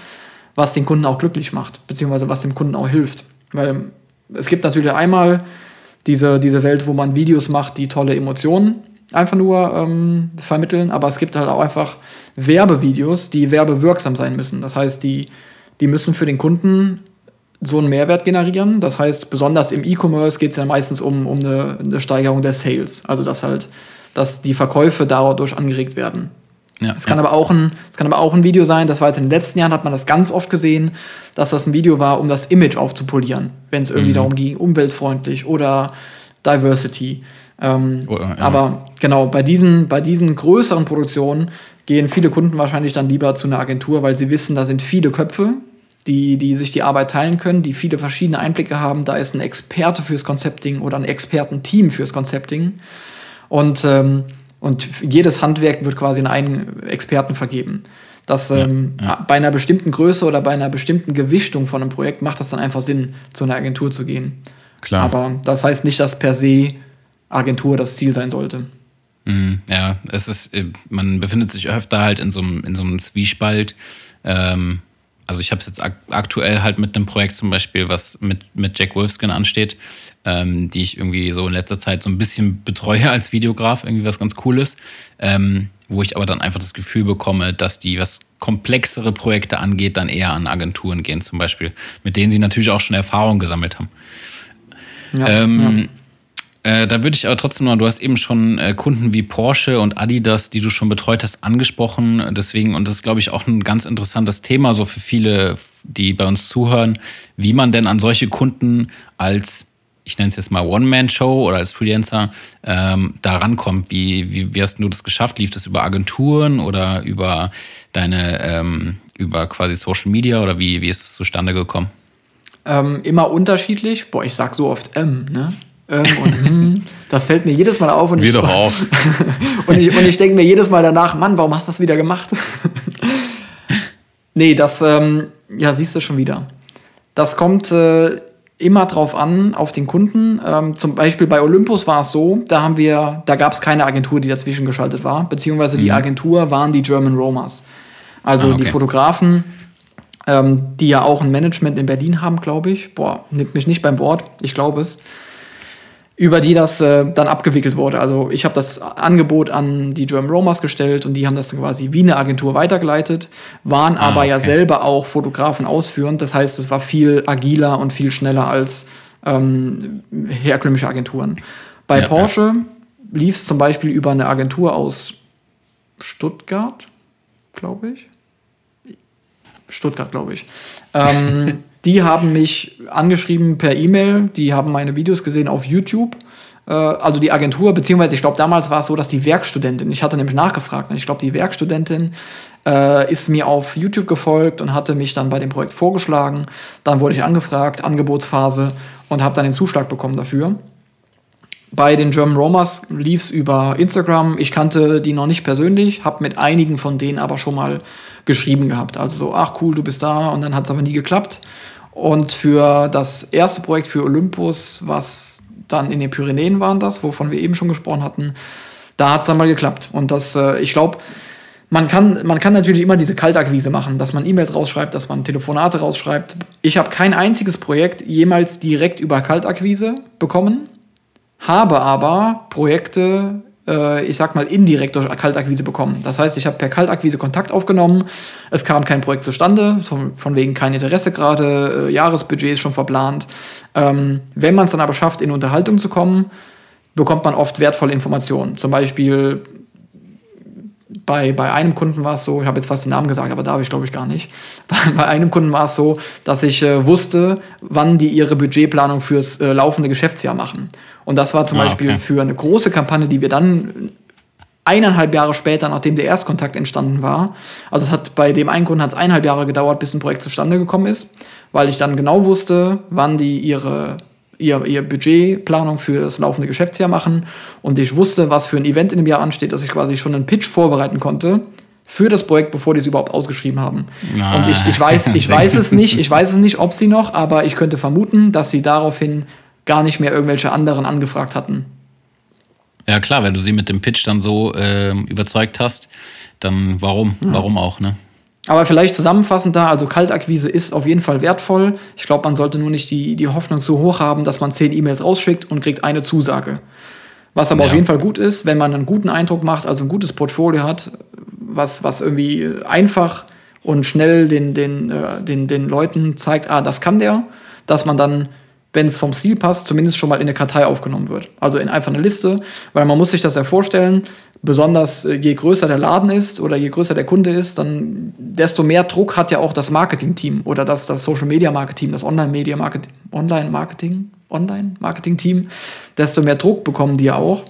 was den Kunden auch glücklich macht, beziehungsweise was dem Kunden auch hilft. Weil es gibt natürlich einmal diese, diese Welt, wo man Videos macht, die tolle Emotionen einfach nur ähm, vermitteln, aber es gibt halt auch einfach Werbevideos, die werbewirksam sein müssen. Das heißt, die, die müssen für den Kunden so einen Mehrwert generieren. Das heißt, besonders im E-Commerce geht es ja meistens um, um eine, eine Steigerung der Sales. Also dass halt, dass die Verkäufe dadurch angeregt werden. Ja, es, kann ja. aber auch ein, es kann aber auch ein Video sein, das war jetzt in den letzten Jahren, hat man das ganz oft gesehen, dass das ein Video war, um das Image aufzupolieren. Wenn es irgendwie mhm. darum ging, umweltfreundlich oder Diversity. Ähm, oh, ja. Aber genau, bei diesen, bei diesen größeren Produktionen gehen viele Kunden wahrscheinlich dann lieber zu einer Agentur, weil sie wissen, da sind viele Köpfe, die, die sich die Arbeit teilen können, die viele verschiedene Einblicke haben. Da ist ein Experte fürs Konzepting oder ein Expertenteam fürs Konzepting. Und, ähm, und jedes Handwerk wird quasi in einen Experten vergeben. Das ähm, ja, ja. bei einer bestimmten Größe oder bei einer bestimmten Gewichtung von einem Projekt macht das dann einfach Sinn, zu einer Agentur zu gehen. Klar. Aber das heißt nicht, dass per se Agentur das Ziel sein sollte. Mhm, ja, es ist, äh, man befindet sich öfter halt in so einem, in so einem Zwiespalt. Ähm, also ich habe es jetzt ak aktuell halt mit einem Projekt zum Beispiel, was mit, mit Jack Wolfskin ansteht, ähm, die ich irgendwie so in letzter Zeit so ein bisschen betreue als Videograf, irgendwie was ganz Cooles, ähm, wo ich aber dann einfach das Gefühl bekomme, dass die, was komplexere Projekte angeht, dann eher an Agenturen gehen zum Beispiel, mit denen sie natürlich auch schon Erfahrung gesammelt haben. Ja, ähm, ja. Äh, da würde ich aber trotzdem noch, du hast eben schon äh, Kunden wie Porsche und Adidas, die du schon betreut hast, angesprochen. Deswegen, und das ist, glaube ich, auch ein ganz interessantes Thema, so für viele, die bei uns zuhören, wie man denn an solche Kunden als, ich nenne es jetzt mal One-Man-Show oder als Freelancer, ähm, da rankommt. Wie, wie, wie hast du das geschafft? Lief das über Agenturen oder über deine, ähm, über quasi Social Media oder wie, wie ist das zustande gekommen? Ähm, immer unterschiedlich. Boah, ich sag so oft M, ne? Ähm, und hm, das fällt mir jedes Mal auf. Und wir ich, doch auch. und ich, und ich denke mir jedes Mal danach, Mann, warum hast du das wieder gemacht? nee, das, ähm, ja, siehst du schon wieder. Das kommt äh, immer drauf an, auf den Kunden. Ähm, zum Beispiel bei Olympus war es so, da haben wir, da gab es keine Agentur, die dazwischen geschaltet war, beziehungsweise die mhm. Agentur waren die German Romas. Also ah, okay. die Fotografen, ähm, die ja auch ein Management in Berlin haben, glaube ich. Boah, nimmt mich nicht beim Wort, ich glaube es über die das äh, dann abgewickelt wurde. Also ich habe das Angebot an die German Romas gestellt und die haben das dann quasi wie eine Agentur weitergeleitet, waren ah, aber okay. ja selber auch Fotografen ausführend. Das heißt, es war viel agiler und viel schneller als ähm, herkömmliche Agenturen. Bei ja, Porsche ja. lief es zum Beispiel über eine Agentur aus Stuttgart, glaube ich. Stuttgart, glaube ich. Ähm, Die haben mich angeschrieben per E-Mail, die haben meine Videos gesehen auf YouTube. Äh, also die Agentur, beziehungsweise ich glaube, damals war es so, dass die Werkstudentin, ich hatte nämlich nachgefragt, und ich glaube, die Werkstudentin äh, ist mir auf YouTube gefolgt und hatte mich dann bei dem Projekt vorgeschlagen. Dann wurde ich angefragt, Angebotsphase, und habe dann den Zuschlag bekommen dafür. Bei den German Romas lief es über Instagram. Ich kannte die noch nicht persönlich, habe mit einigen von denen aber schon mal geschrieben gehabt. Also so, ach cool, du bist da und dann hat es aber nie geklappt. Und für das erste Projekt für Olympus, was dann in den Pyrenäen waren das, wovon wir eben schon gesprochen hatten, da hat es dann mal geklappt. Und das, äh, ich glaube, man kann, man kann natürlich immer diese Kaltakquise machen, dass man E-Mails rausschreibt, dass man Telefonate rausschreibt. Ich habe kein einziges Projekt jemals direkt über Kaltakquise bekommen, habe aber Projekte äh, ich sag mal, indirekt durch Kaltakquise bekommen. Das heißt, ich habe per Kaltakquise Kontakt aufgenommen, es kam kein Projekt zustande, von, von wegen kein Interesse gerade, äh, Jahresbudget ist schon verplant. Ähm, wenn man es dann aber schafft, in Unterhaltung zu kommen, bekommt man oft wertvolle Informationen. Zum Beispiel bei, bei einem Kunden war es so, ich habe jetzt fast den Namen gesagt, aber darf ich glaube ich gar nicht. Bei, bei einem Kunden war es so, dass ich äh, wusste, wann die ihre Budgetplanung fürs äh, laufende Geschäftsjahr machen. Und das war zum ah, Beispiel okay. für eine große Kampagne, die wir dann eineinhalb Jahre später, nachdem der Erstkontakt entstanden war. Also es hat bei dem einen Kunden hat es eineinhalb Jahre gedauert, bis ein Projekt zustande gekommen ist, weil ich dann genau wusste, wann die ihre ihr, ihr Budgetplanung für das laufende Geschäftsjahr machen und ich wusste, was für ein Event in dem Jahr ansteht, dass ich quasi schon einen Pitch vorbereiten konnte für das Projekt, bevor die es überhaupt ausgeschrieben haben. Ah, und ich, ich weiß, ich weiß es nicht, ich weiß es nicht, ob sie noch, aber ich könnte vermuten, dass sie daraufhin gar nicht mehr irgendwelche anderen angefragt hatten. Ja, klar, wenn du sie mit dem Pitch dann so äh, überzeugt hast, dann warum? Ja. Warum auch, ne? Aber vielleicht zusammenfassend da, also Kaltakquise ist auf jeden Fall wertvoll. Ich glaube, man sollte nur nicht die, die Hoffnung zu hoch haben, dass man zehn E-Mails rausschickt und kriegt eine Zusage. Was aber ja. auf jeden Fall gut ist, wenn man einen guten Eindruck macht, also ein gutes Portfolio hat, was, was irgendwie einfach und schnell den, den, äh, den, den Leuten zeigt, ah, das kann der, dass man dann wenn es vom Stil passt, zumindest schon mal in eine Kartei aufgenommen wird. Also in einfach eine Liste, weil man muss sich das ja vorstellen, besonders äh, je größer der Laden ist oder je größer der Kunde ist, dann desto mehr Druck hat ja auch das Marketing-Team oder das, das Social-Media-Marketing, das Online-Media-Marketing, Online-Marketing, Online-Marketing-Team, desto mehr Druck bekommen die ja auch,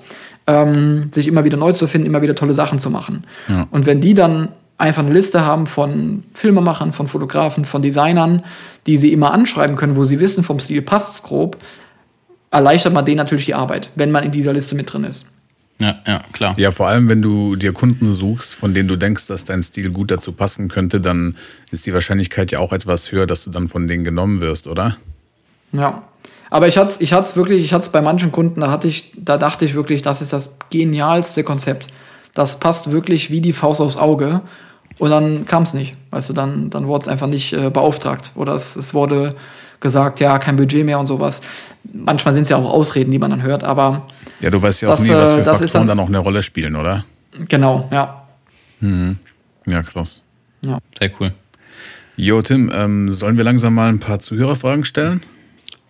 ähm, sich immer wieder neu zu finden, immer wieder tolle Sachen zu machen. Ja. Und wenn die dann einfach eine Liste haben von Filmemachern, von Fotografen, von Designern, die sie immer anschreiben können, wo sie wissen, vom Stil passt es grob, erleichtert man denen natürlich die Arbeit, wenn man in dieser Liste mit drin ist. Ja, ja, klar. Ja, vor allem, wenn du dir Kunden suchst, von denen du denkst, dass dein Stil gut dazu passen könnte, dann ist die Wahrscheinlichkeit ja auch etwas höher, dass du dann von denen genommen wirst, oder? Ja. Aber ich hatte es ich hat's wirklich, ich hatte es bei manchen Kunden, da, hatte ich, da dachte ich wirklich, das ist das genialste Konzept. Das passt wirklich wie die Faust aufs Auge. Und dann kam es nicht. Weißt du, dann, dann wurde es einfach nicht äh, beauftragt. Oder es, es wurde gesagt, ja, kein Budget mehr und sowas. Manchmal sind es ja auch Ausreden, die man dann hört, aber. Ja, du weißt ja auch das, nie, was für äh, Faktoren dann, da noch eine Rolle spielen, oder? Genau, ja. Mhm. Ja, krass. Ja. Sehr cool. Jo, Tim, ähm, sollen wir langsam mal ein paar Zuhörerfragen stellen?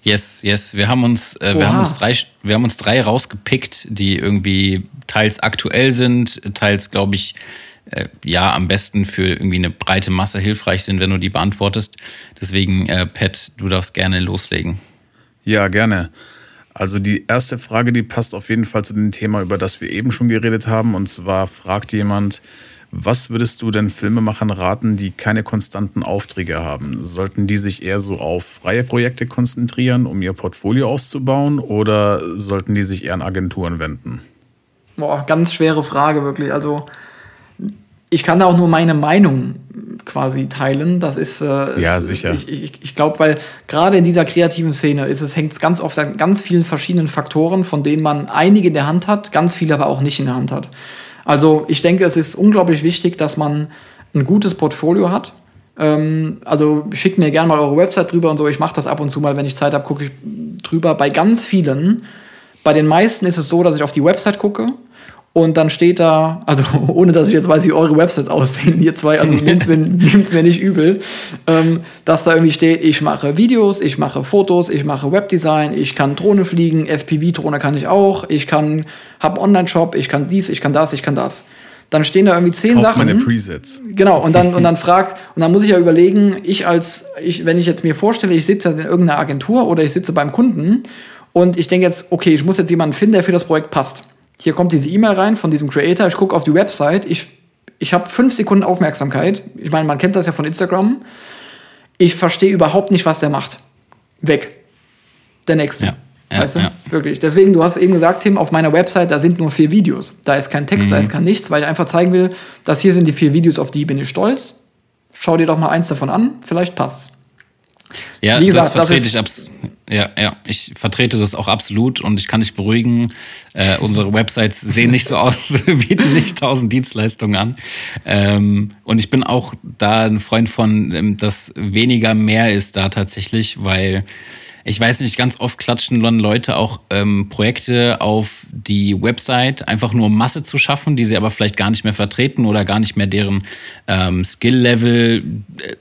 Yes, yes. Wir haben uns, äh, wir haben uns drei, wir haben uns drei rausgepickt, die irgendwie teils aktuell sind, teils, glaube ich, äh, ja, am besten für irgendwie eine breite Masse hilfreich sind, wenn du die beantwortest. Deswegen, äh, Pat, du darfst gerne loslegen. Ja, gerne. Also die erste Frage, die passt auf jeden Fall zu dem Thema, über das wir eben schon geredet haben. Und zwar fragt jemand, was würdest du denn Filmemachern raten, die keine konstanten Aufträge haben? Sollten die sich eher so auf freie Projekte konzentrieren, um ihr Portfolio auszubauen, oder sollten die sich eher an Agenturen wenden? Boah, ganz schwere Frage wirklich. Also ich kann da auch nur meine Meinung quasi teilen. Das ist äh, ja sicher. Ich, ich, ich glaube, weil gerade in dieser kreativen Szene ist es hängt ganz oft an ganz vielen verschiedenen Faktoren, von denen man einige in der Hand hat, ganz viele aber auch nicht in der Hand hat. Also ich denke, es ist unglaublich wichtig, dass man ein gutes Portfolio hat. Ähm, also schickt mir gerne mal eure Website drüber und so. Ich mache das ab und zu mal, wenn ich Zeit habe, gucke ich drüber. Bei ganz vielen, bei den meisten ist es so, dass ich auf die Website gucke und dann steht da, also ohne dass ich jetzt weiß, wie eure Websites aussehen, ihr zwei, also nehmt es mir, mir nicht übel, ähm, dass da irgendwie steht, ich mache Videos, ich mache Fotos, ich mache Webdesign, ich kann Drohne fliegen, FPV-Drohne kann ich auch, ich kann, habe Online-Shop, ich kann dies, ich kann das, ich kann das. Dann stehen da irgendwie zehn Kauft Sachen. meine Presets. Genau, und dann, und dann fragt, und dann muss ich ja überlegen, ich als, ich, wenn ich jetzt mir vorstelle, ich sitze in irgendeiner Agentur oder ich sitze beim Kunden und ich denke jetzt, okay, ich muss jetzt jemanden finden, der für das Projekt passt hier kommt diese E-Mail rein von diesem Creator, ich gucke auf die Website, ich, ich habe fünf Sekunden Aufmerksamkeit. Ich meine, man kennt das ja von Instagram. Ich verstehe überhaupt nicht, was der macht. Weg. Der nächste. Ja. Ja, weißt du? Ja. Wirklich. Deswegen, du hast eben gesagt, Tim, auf meiner Website, da sind nur vier Videos. Da ist kein Text, mhm. da ist kein nichts, weil ich einfach zeigen will, dass hier sind die vier Videos, auf die bin ich stolz. Schau dir doch mal eins davon an, vielleicht passt's. Ja, Wie gesagt, das vertrete das ich absolut. Ja, ja, ich vertrete das auch absolut und ich kann dich beruhigen. Äh, unsere Websites sehen nicht so aus, bieten nicht tausend Dienstleistungen an. Ähm, und ich bin auch da ein Freund von, ähm, dass weniger mehr ist da tatsächlich, weil ich weiß nicht, ganz oft klatschen Leute auch ähm, Projekte auf die Website, einfach nur um Masse zu schaffen, die sie aber vielleicht gar nicht mehr vertreten oder gar nicht mehr deren ähm, Skill-Level äh,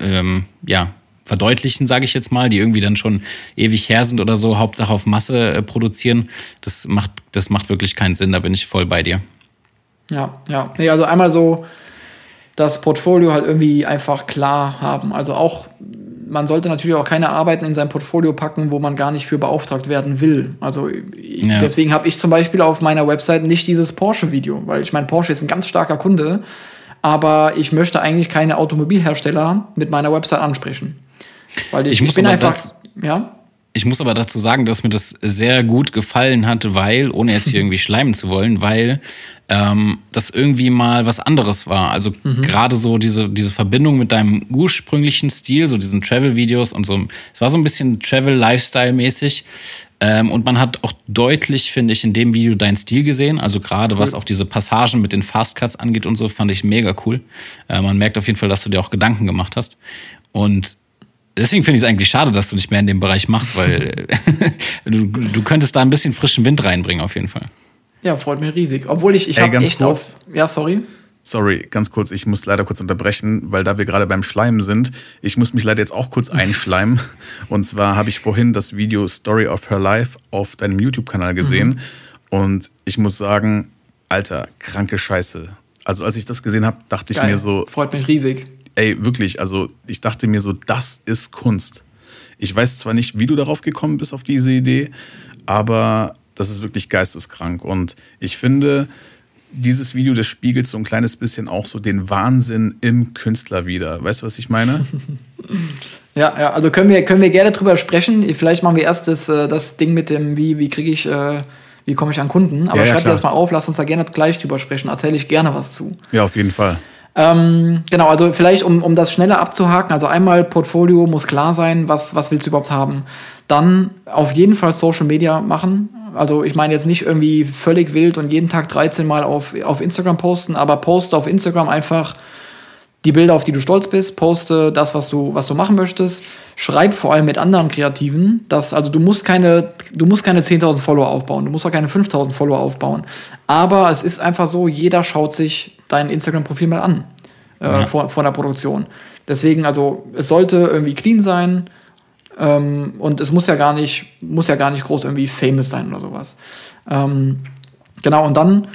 ähm, ja, verdeutlichen, sage ich jetzt mal, die irgendwie dann schon ewig her sind oder so, Hauptsache auf Masse äh, produzieren, das macht, das macht wirklich keinen Sinn, da bin ich voll bei dir. Ja, ja. Nee, also einmal so das Portfolio halt irgendwie einfach klar haben. Also auch, man sollte natürlich auch keine Arbeiten in sein Portfolio packen, wo man gar nicht für beauftragt werden will. Also ja. deswegen habe ich zum Beispiel auf meiner Website nicht dieses Porsche-Video, weil ich meine, Porsche ist ein ganz starker Kunde, aber ich möchte eigentlich keine Automobilhersteller mit meiner Website ansprechen. Weil ich, ich, ich bin einfach, dazu, ja. Ich muss aber dazu sagen, dass mir das sehr gut gefallen hat, weil, ohne jetzt hier irgendwie schleimen zu wollen, weil ähm, das irgendwie mal was anderes war. Also mhm. gerade so diese, diese Verbindung mit deinem ursprünglichen Stil, so diesen Travel-Videos und so. Es war so ein bisschen Travel-Lifestyle-mäßig. Ähm, und man hat auch deutlich, finde ich, in dem Video deinen Stil gesehen. Also gerade cool. was auch diese Passagen mit den Fastcuts angeht und so, fand ich mega cool. Äh, man merkt auf jeden Fall, dass du dir auch Gedanken gemacht hast. Und deswegen finde ich es eigentlich schade, dass du nicht mehr in dem Bereich machst, weil du, du könntest da ein bisschen frischen Wind reinbringen, auf jeden Fall. Ja, freut mich riesig. Obwohl ich, ich habe echt kurz. Auf, ja, sorry. Sorry, ganz kurz, ich muss leider kurz unterbrechen, weil da wir gerade beim Schleimen sind, ich muss mich leider jetzt auch kurz einschleimen. Und zwar habe ich vorhin das Video Story of Her Life auf deinem YouTube-Kanal gesehen. Mhm. Und ich muss sagen, Alter, kranke Scheiße. Also als ich das gesehen habe, dachte Geil. ich mir so. Freut mich riesig ey, wirklich, also ich dachte mir so, das ist Kunst. Ich weiß zwar nicht, wie du darauf gekommen bist, auf diese Idee, aber das ist wirklich geisteskrank. Und ich finde, dieses Video, das spiegelt so ein kleines bisschen auch so den Wahnsinn im Künstler wieder. Weißt du, was ich meine? ja, ja, also können wir, können wir gerne drüber sprechen. Vielleicht machen wir erst das, äh, das Ding mit dem, wie, wie kriege ich, äh, wie komme ich an Kunden. Aber ja, ja, schreib dir das mal auf, lass uns da gerne gleich drüber sprechen. Erzähle ich gerne was zu. Ja, auf jeden Fall. Ähm, genau, also vielleicht, um, um das schneller abzuhaken, also einmal Portfolio muss klar sein, was, was willst du überhaupt haben. Dann auf jeden Fall Social Media machen. Also ich meine jetzt nicht irgendwie völlig wild und jeden Tag 13 Mal auf, auf Instagram posten, aber poste auf Instagram einfach die Bilder, auf die du stolz bist, poste das, was du, was du machen möchtest. Schreib vor allem mit anderen Kreativen. Dass, also du musst keine, du musst keine 10.000 Follower aufbauen, du musst auch keine 5.000 Follower aufbauen. Aber es ist einfach so, jeder schaut sich dein Instagram-Profil mal an äh, ja. vor, vor der Produktion. Deswegen, also es sollte irgendwie clean sein, ähm, und es muss ja gar nicht, muss ja gar nicht groß irgendwie famous sein oder sowas. Ähm, genau, und dann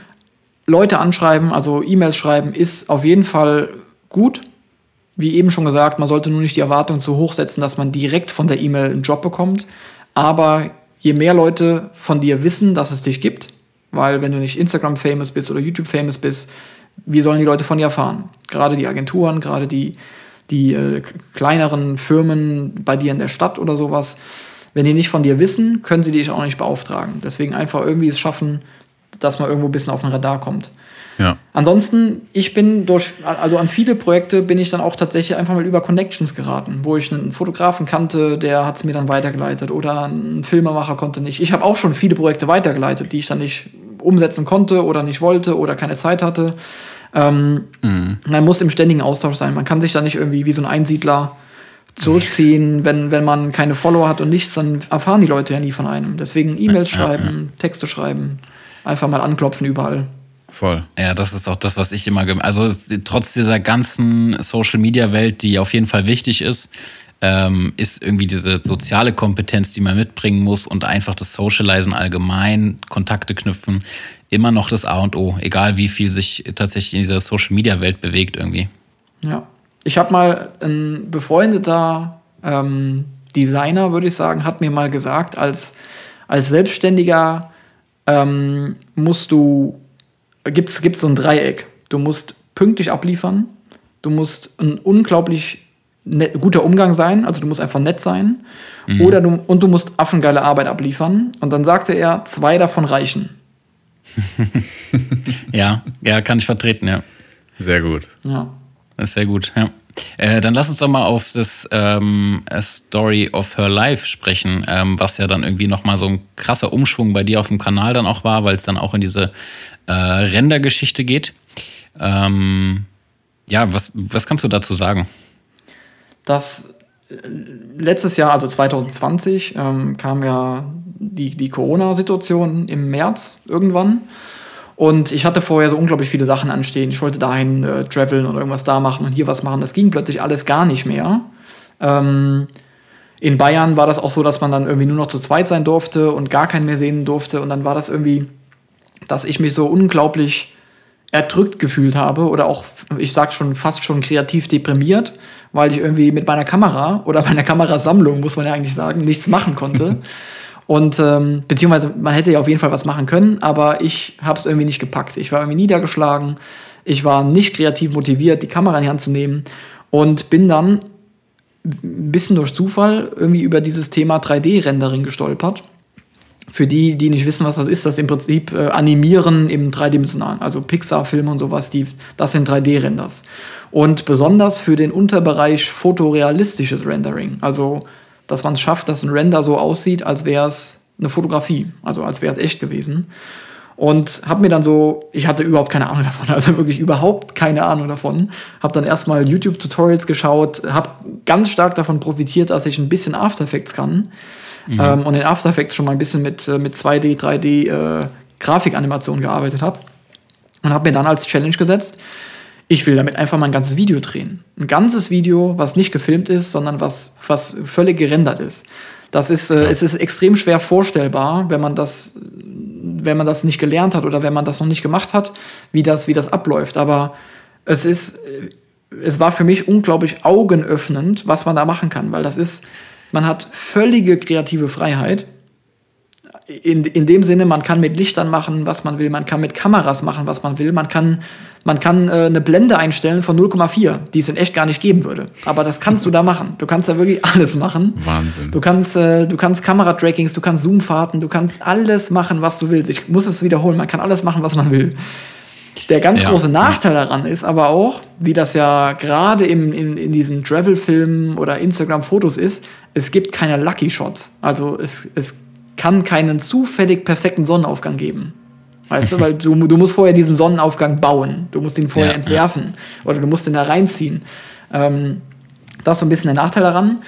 Leute anschreiben, also E-Mails schreiben, ist auf jeden Fall gut. Wie eben schon gesagt, man sollte nur nicht die Erwartung zu hoch setzen, dass man direkt von der E-Mail einen Job bekommt. Aber je mehr Leute von dir wissen, dass es dich gibt, weil wenn du nicht Instagram-famous bist oder YouTube-famous bist, wie sollen die Leute von dir erfahren? Gerade die Agenturen, gerade die die äh, kleineren Firmen bei dir in der Stadt oder sowas, wenn die nicht von dir wissen, können sie dich auch nicht beauftragen. Deswegen einfach irgendwie es schaffen, dass man irgendwo ein bisschen auf den Radar kommt. Ja. Ansonsten, ich bin durch, also an viele Projekte bin ich dann auch tatsächlich einfach mal über Connections geraten, wo ich einen Fotografen kannte, der hat es mir dann weitergeleitet oder ein Filmemacher konnte nicht. Ich habe auch schon viele Projekte weitergeleitet, die ich dann nicht umsetzen konnte oder nicht wollte oder keine Zeit hatte. Ähm, mhm. Man muss im ständigen Austausch sein. Man kann sich da nicht irgendwie wie so ein Einsiedler zurückziehen, wenn, wenn man keine Follower hat und nichts, dann erfahren die Leute ja nie von einem. Deswegen E-Mails ja, schreiben, ja, ja. Texte schreiben, einfach mal anklopfen überall. Voll. Ja, das ist auch das, was ich immer, also trotz dieser ganzen Social Media Welt, die auf jeden Fall wichtig ist, ähm, ist irgendwie diese soziale Kompetenz, die man mitbringen muss und einfach das Socializen allgemein, Kontakte knüpfen, immer noch das A und O, egal wie viel sich tatsächlich in dieser Social Media Welt bewegt irgendwie. Ja. Ich habe mal ein befreundeter ähm, Designer, würde ich sagen, hat mir mal gesagt, als, als Selbstständiger ähm, musst du, gibt es so ein Dreieck. Du musst pünktlich abliefern, du musst ein unglaublich net, guter Umgang sein, also du musst einfach nett sein, mhm. oder du, und du musst affengeile Arbeit abliefern. Und dann sagte er, zwei davon reichen. ja, ja, kann ich vertreten, ja. Sehr gut. Ja. Das ist sehr gut, ja. Äh, dann lass uns doch mal auf das ähm, Story of Her Life sprechen, ähm, was ja dann irgendwie nochmal so ein krasser Umschwung bei dir auf dem Kanal dann auch war, weil es dann auch in diese äh, Rendergeschichte geht. Ähm, ja, was, was kannst du dazu sagen? Das äh, letztes Jahr, also 2020, ähm, kam ja die, die Corona-Situation im März irgendwann. Und ich hatte vorher so unglaublich viele Sachen anstehen. Ich wollte dahin äh, traveln oder irgendwas da machen und hier was machen. Das ging plötzlich alles gar nicht mehr. Ähm, in Bayern war das auch so, dass man dann irgendwie nur noch zu zweit sein durfte und gar keinen mehr sehen durfte. Und dann war das irgendwie, dass ich mich so unglaublich erdrückt gefühlt habe oder auch, ich sag schon, fast schon kreativ deprimiert, weil ich irgendwie mit meiner Kamera oder meiner Kamerasammlung, muss man ja eigentlich sagen, nichts machen konnte. Und ähm, beziehungsweise man hätte ja auf jeden Fall was machen können, aber ich habe es irgendwie nicht gepackt. Ich war irgendwie niedergeschlagen, ich war nicht kreativ motiviert, die Kamera in die Hand zu nehmen und bin dann ein bisschen durch Zufall irgendwie über dieses Thema 3D-Rendering gestolpert. Für die, die nicht wissen, was das ist, das im Prinzip äh, Animieren im dreidimensionalen, also Pixar-Filme und sowas, die, das sind 3D-Renders. Und besonders für den Unterbereich fotorealistisches Rendering, also dass man es schafft, dass ein Render so aussieht, als wäre es eine Fotografie, also als wäre es echt gewesen. Und habe mir dann so, ich hatte überhaupt keine Ahnung davon, also wirklich überhaupt keine Ahnung davon. Habe dann erstmal YouTube-Tutorials geschaut, habe ganz stark davon profitiert, dass ich ein bisschen After Effects kann. Mhm. Ähm, und in After Effects schon mal ein bisschen mit, äh, mit 2D, 3D äh, Grafikanimationen gearbeitet habe. Und habe mir dann als Challenge gesetzt, ich will damit einfach mal ein ganzes Video drehen. Ein ganzes Video, was nicht gefilmt ist, sondern was, was völlig gerendert ist. Das ist, äh, es ist extrem schwer vorstellbar, wenn man das, wenn man das nicht gelernt hat oder wenn man das noch nicht gemacht hat, wie das, wie das abläuft. Aber es ist, es war für mich unglaublich augenöffnend, was man da machen kann, weil das ist, man hat völlige kreative Freiheit. In, in dem Sinne, man kann mit Lichtern machen, was man will, man kann mit Kameras machen, was man will, man kann, man kann äh, eine Blende einstellen von 0,4, die es in echt gar nicht geben würde. Aber das kannst du da machen. Du kannst da wirklich alles machen. Wahnsinn. Du kannst, äh, du kannst Kameratrackings, du kannst Zoomfahrten, du kannst alles machen, was du willst. Ich muss es wiederholen, man kann alles machen, was man will. Der ganz Ja. große Nachteil daran ist aber auch, wie das ja gerade im, in, in diesen Travel-Filmen oder Instagram-Fotos ist, es gibt keine Lucky Shots. Also es, es kann keinen zufällig perfekten Sonnenaufgang geben. Weißt du, weil du, du musst vorher diesen Sonnenaufgang bauen. Du musst ihn vorher Ja, ja. entwerfen oder du musst ihn da reinziehen. Ähm, das ist so ein bisschen der Nachteil daran.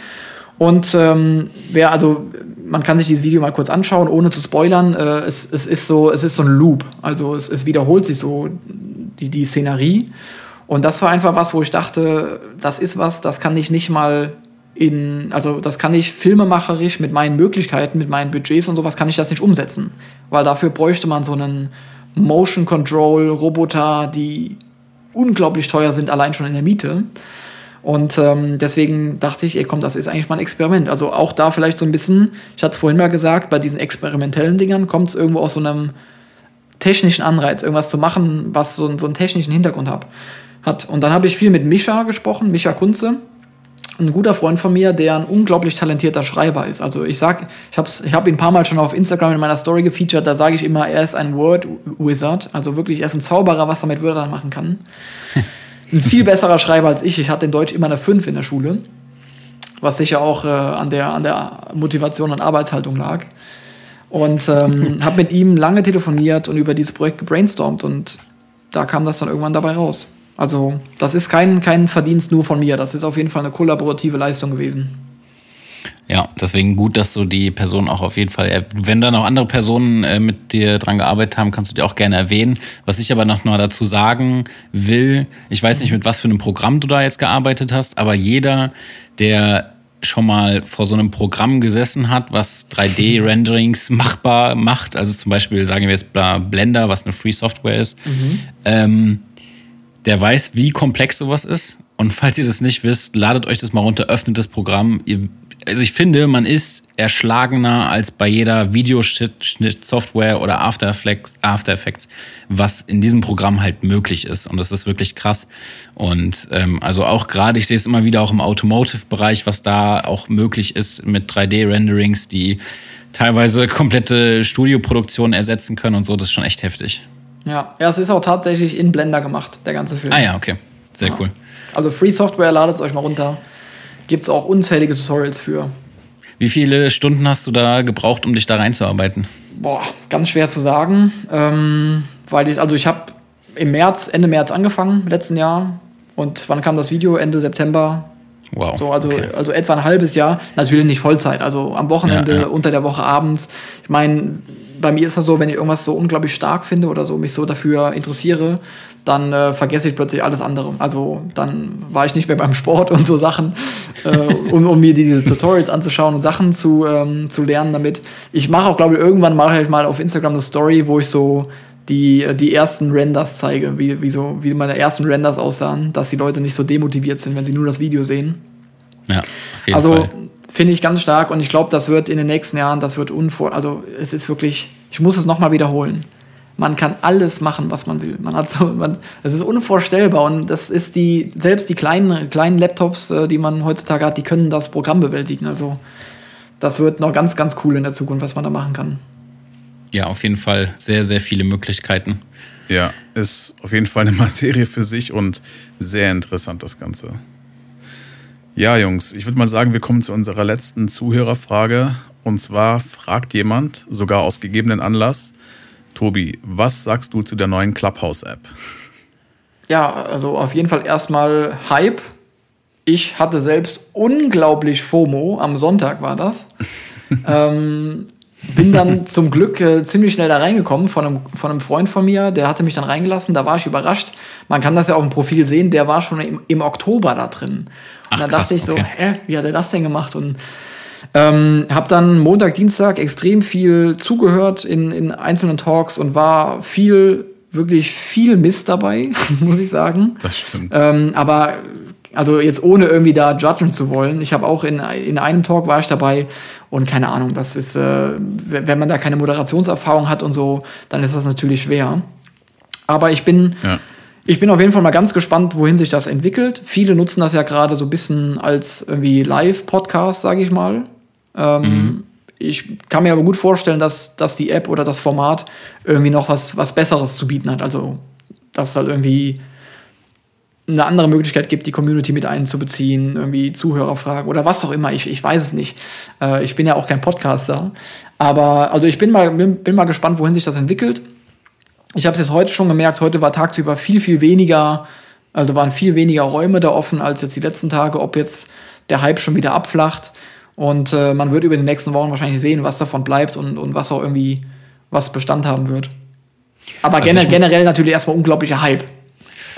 Und ähm, wer, also, man kann sich dieses Video mal kurz anschauen, ohne zu spoilern. Äh, es, es, ist so, es ist so ein Loop. Also es, es wiederholt sich so die, die Szenerie. Und das war einfach was, wo ich dachte, das ist was, das kann ich nicht mal in, also das kann ich filmemacherisch mit meinen Möglichkeiten, mit meinen Budgets und sowas kann ich das nicht umsetzen. Weil dafür bräuchte man so einen Motion Control Roboter, die unglaublich teuer sind, allein schon in der Miete. Und ähm, deswegen dachte ich, ey, komm, das ist eigentlich mal ein Experiment. Also auch da vielleicht so ein bisschen, ich hatte es vorhin mal gesagt, bei diesen experimentellen Dingern kommt es irgendwo aus so einem technischen Anreiz, irgendwas zu machen, was so, einen- so einen technischen Hintergrund hab, hat. Und dann habe ich viel mit Mischa gesprochen, Mischa Kunze, ein guter Freund von mir, der ein unglaublich talentierter Schreiber ist. Also ich sag, ich habe ich hab ihn ein paar Mal schon auf Instagram in meiner Story gefeatured, da sage ich immer, er ist ein Word Wizard, also wirklich, er ist ein Zauberer, was er mit Wörtern machen kann. Ein viel besserer Schreiber als ich. Ich hatte in Deutsch immer eine 5 in der Schule, was sicher auch äh, an, der, an der Motivation und Arbeitshaltung lag. Und ähm, habe mit ihm lange telefoniert und über dieses Projekt gebrainstormt und da kam das dann irgendwann dabei raus. Also das ist kein, kein Verdienst nur von mir, das ist auf jeden Fall eine kollaborative Leistung gewesen. Ja, deswegen gut, dass du die Person auch auf jeden Fall, wenn da noch andere Personen äh, mit dir dran gearbeitet haben, kannst du die auch gerne erwähnen. Was ich aber noch mal dazu sagen will, ich weiß nicht, mit was für einem Programm du da jetzt gearbeitet hast, aber jeder, der schon mal vor so einem Programm gesessen hat, was 3D-Renderings machbar macht, also zum Beispiel sagen wir jetzt Blender, was eine Free Software ist, ähm, der weiß, wie komplex sowas ist. Und falls ihr das nicht wisst, ladet euch das mal runter, öffnet das Programm. Ihr, also ich finde, man ist erschlagener als bei jeder Videoschnitt-Software oder After Effects, After Effects, was in diesem Programm halt möglich ist. Und das ist wirklich krass. Und ähm, also auch gerade, ich sehe es immer wieder auch im Automotive-Bereich, was da auch möglich ist mit 3D-Renderings, die teilweise komplette Studioproduktionen ersetzen können und so. Das ist schon echt heftig. Ja, ja, es ist auch tatsächlich in Blender gemacht, der ganze Film. Ah ja, okay. Sehr Ja. cool. Also Free Software, ladet es euch mal runter. Gibt es auch unzählige Tutorials für. Wie viele Stunden hast du da gebraucht, um dich da reinzuarbeiten? Boah, ganz schwer zu sagen. Ähm, weil ich, also ich habe im März, Ende März angefangen, letzten Jahr. Und wann kam das Video? Ende September. Wow. So, also, okay. also etwa ein halbes Jahr. Natürlich nicht Vollzeit, also am Wochenende, Ja, ja. unter der Woche abends. Ich meine, bei mir ist das so, wenn ich irgendwas so unglaublich stark finde oder so mich so dafür interessiere, dann äh, vergesse ich plötzlich alles andere. Also dann war ich nicht mehr beim Sport und so Sachen, äh, um, um mir diese Tutorials anzuschauen und Sachen zu, ähm, zu lernen damit. Ich mache auch, glaube ich, irgendwann mache ich halt mal auf Instagram eine Story, wo ich so die, die ersten Renders zeige, wie, wie, so, wie meine ersten Renders aussahen, dass die Leute nicht so demotiviert sind, wenn sie nur das Video sehen. ja, auf jeden Also Fall. Finde ich ganz stark und ich glaube, das wird in den nächsten Jahren, das wird unvor, also es ist wirklich, ich muss es nochmal wiederholen. Man kann alles machen, was man will. Man hat so, man, es ist unvorstellbar und das ist die, selbst die kleinen, kleinen Laptops, äh, die man heutzutage hat, die können das Programm bewältigen. Also das wird noch ganz, ganz cool in der Zukunft, was man da machen kann. Ja, auf jeden Fall sehr, sehr viele Möglichkeiten. Ja, ist auf jeden Fall eine Materie für sich und sehr interessant das Ganze. Ja, Jungs, ich würde mal sagen, wir kommen zu unserer letzten Zuhörerfrage. Und zwar fragt jemand, sogar aus gegebenen Anlass, Tobi, was sagst du zu der neuen Clubhouse-App? Ja, also auf jeden Fall erstmal Hype. Ich hatte selbst unglaublich FOMO, am Sonntag war das. ähm, bin dann zum Glück äh, ziemlich schnell da reingekommen von einem, von einem Freund von mir, der hatte mich dann reingelassen, da war ich überrascht. Man kann das ja auf dem Profil sehen, der war schon im, im Oktober da drin. Und dann krass, dachte ich so, okay. hä, wie hat er das denn gemacht? Und ähm, habe dann Montag, Dienstag extrem viel zugehört in, in einzelnen Talks und war viel, wirklich viel Mist dabei, muss ich sagen. Das stimmt. Ähm, aber also jetzt ohne irgendwie da judgen zu wollen. Ich habe auch in, in einem Talk war ich dabei und keine Ahnung, das ist, äh, wenn man da keine Moderationserfahrung hat und so, dann ist das natürlich schwer. Aber ich bin, ja. ich bin auf jeden Fall mal ganz gespannt, wohin sich das entwickelt. Viele nutzen das ja gerade so ein bisschen als irgendwie Live-Podcast, sage ich mal. Ähm, mhm. Ich kann mir aber gut vorstellen, dass, dass die App oder das Format irgendwie noch was, was Besseres zu bieten hat. Also, dass halt irgendwie eine andere Möglichkeit gibt, die Community mit einzubeziehen, irgendwie Zuhörerfragen oder was auch immer. Ich, ich weiß es nicht. Äh, ich bin ja auch kein Podcaster. Aber also ich bin mal, bin, bin mal gespannt, wohin sich das entwickelt. Ich habe es jetzt heute schon gemerkt, heute war tagsüber viel, viel weniger, also waren viel weniger Räume da offen als jetzt die letzten Tage, ob jetzt der Hype schon wieder abflacht. Und äh, man wird über die nächsten Wochen wahrscheinlich sehen, was davon bleibt und, und was auch irgendwie was Bestand haben wird. Aber also generell, generell natürlich erstmal unglaublicher Hype.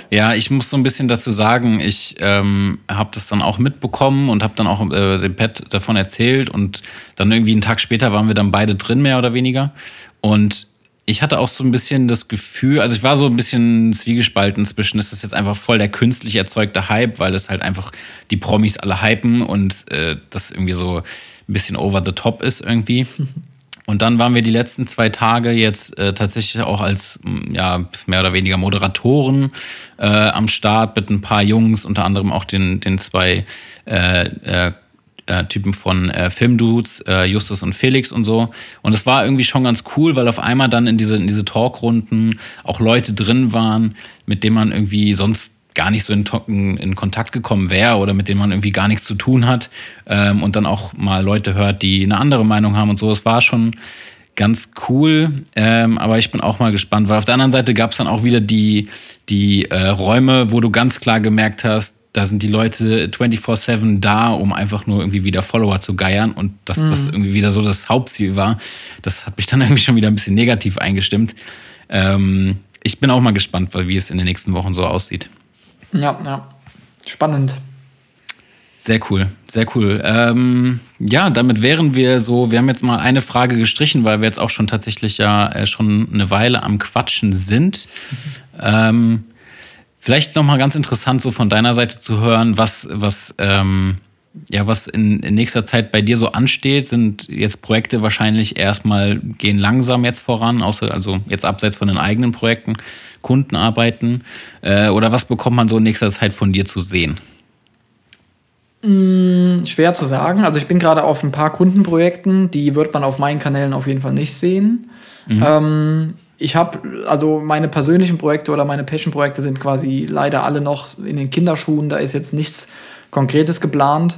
Ja, ich muss so ein bisschen dazu sagen, ich ähm, habe das dann auch mitbekommen und habe dann auch äh, dem Pet davon erzählt und dann irgendwie einen Tag später waren wir dann beide drin, mehr oder weniger. Und ich hatte auch so ein bisschen das Gefühl, also ich war so ein bisschen zwiegespalten zwischen, ist das jetzt einfach voll der künstlich erzeugte Hype, weil es halt einfach die Promis alle hypen und äh, das irgendwie so ein bisschen over the top ist irgendwie. Und dann waren wir die letzten zwei Tage jetzt äh, tatsächlich auch als ja, mehr oder weniger Moderatoren äh, am Start mit ein paar Jungs, unter anderem auch den, den zwei äh, äh, äh Typen von äh, Filmdudes, Justus und Felix und so. Und es war irgendwie schon ganz cool, weil auf einmal dann in diese, in diese Talkrunden auch Leute drin waren, mit denen man irgendwie sonst gar nicht so in, in, Kontakt gekommen wäre oder mit denen man irgendwie gar nichts zu tun hat ähm, und dann auch mal Leute hört, die eine andere Meinung haben und so. Es war schon ganz cool, ähm, aber ich bin auch mal gespannt, weil auf der anderen Seite gab es dann auch wieder die, die äh, Räume, wo du ganz klar gemerkt hast, da sind die Leute 24-7 da, um einfach nur irgendwie wieder Follower zu geiern und dass mhm. das irgendwie wieder so das Hauptziel war. Das hat mich dann irgendwie schon wieder ein bisschen negativ eingestimmt. Ähm, ich bin auch mal gespannt, wie es in den nächsten Wochen so aussieht. Ja, ja. Spannend. Sehr cool, sehr cool. Ähm, ja, damit wären wir so, wir haben jetzt mal eine Frage gestrichen, weil wir jetzt auch schon tatsächlich ja äh, schon eine Weile am Quatschen sind. Mhm. Ähm, vielleicht nochmal ganz interessant, so von deiner Seite zu hören, was, was ähm, ja, was in, in, nächster Zeit bei dir so ansteht, sind jetzt Projekte wahrscheinlich erstmal gehen langsam jetzt voran, außer also jetzt abseits von den eigenen Projekten, Kundenarbeiten. Äh, oder was bekommt man so in nächster Zeit von dir zu sehen? Hm, schwer zu sagen. Also ich bin gerade auf ein paar Kundenprojekten, die wird man auf meinen Kanälen auf jeden Fall nicht sehen. Mhm. Ähm, ich habe, also meine persönlichen Projekte oder meine Passion-Projekte sind quasi leider alle noch in den Kinderschuhen. Da ist jetzt nichts Konkretes geplant.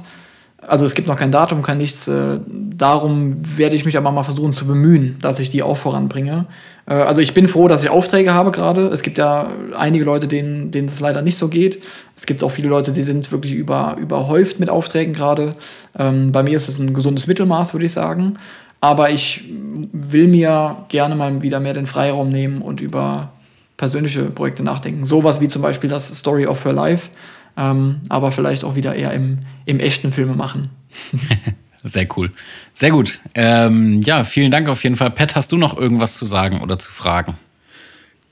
Also es gibt noch kein Datum, kein nichts. Äh, darum werde ich mich aber mal versuchen zu bemühen, dass ich die auch voranbringe. Äh, also ich bin froh, dass ich Aufträge habe gerade. Es gibt ja einige Leute, denen, denen es leider nicht so geht. Es gibt auch viele Leute, die sind wirklich über, überhäuft mit Aufträgen gerade. Ähm, bei mir ist es ein gesundes Mittelmaß, würde ich sagen. Aber ich will mir gerne mal wieder mehr den Freiraum nehmen und über persönliche Projekte nachdenken. Sowas wie zum Beispiel das Story of Her Life ähm, aber vielleicht auch wieder eher im, im echten Filme machen. Sehr cool. Sehr gut. Ähm, ja, vielen Dank auf jeden Fall. Pat, hast du noch irgendwas zu sagen oder zu fragen?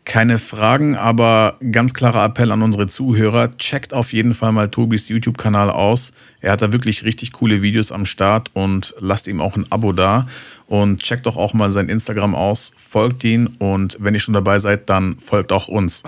Keine Fragen, aber ganz klarer Appell an unsere Zuhörer. Checkt auf jeden Fall mal Tobis YouTube-Kanal aus. Er hat da wirklich richtig coole Videos am Start und lasst ihm auch ein Abo da. Und checkt doch auch mal sein Instagram aus, folgt ihn und wenn ihr schon dabei seid, dann folgt auch uns.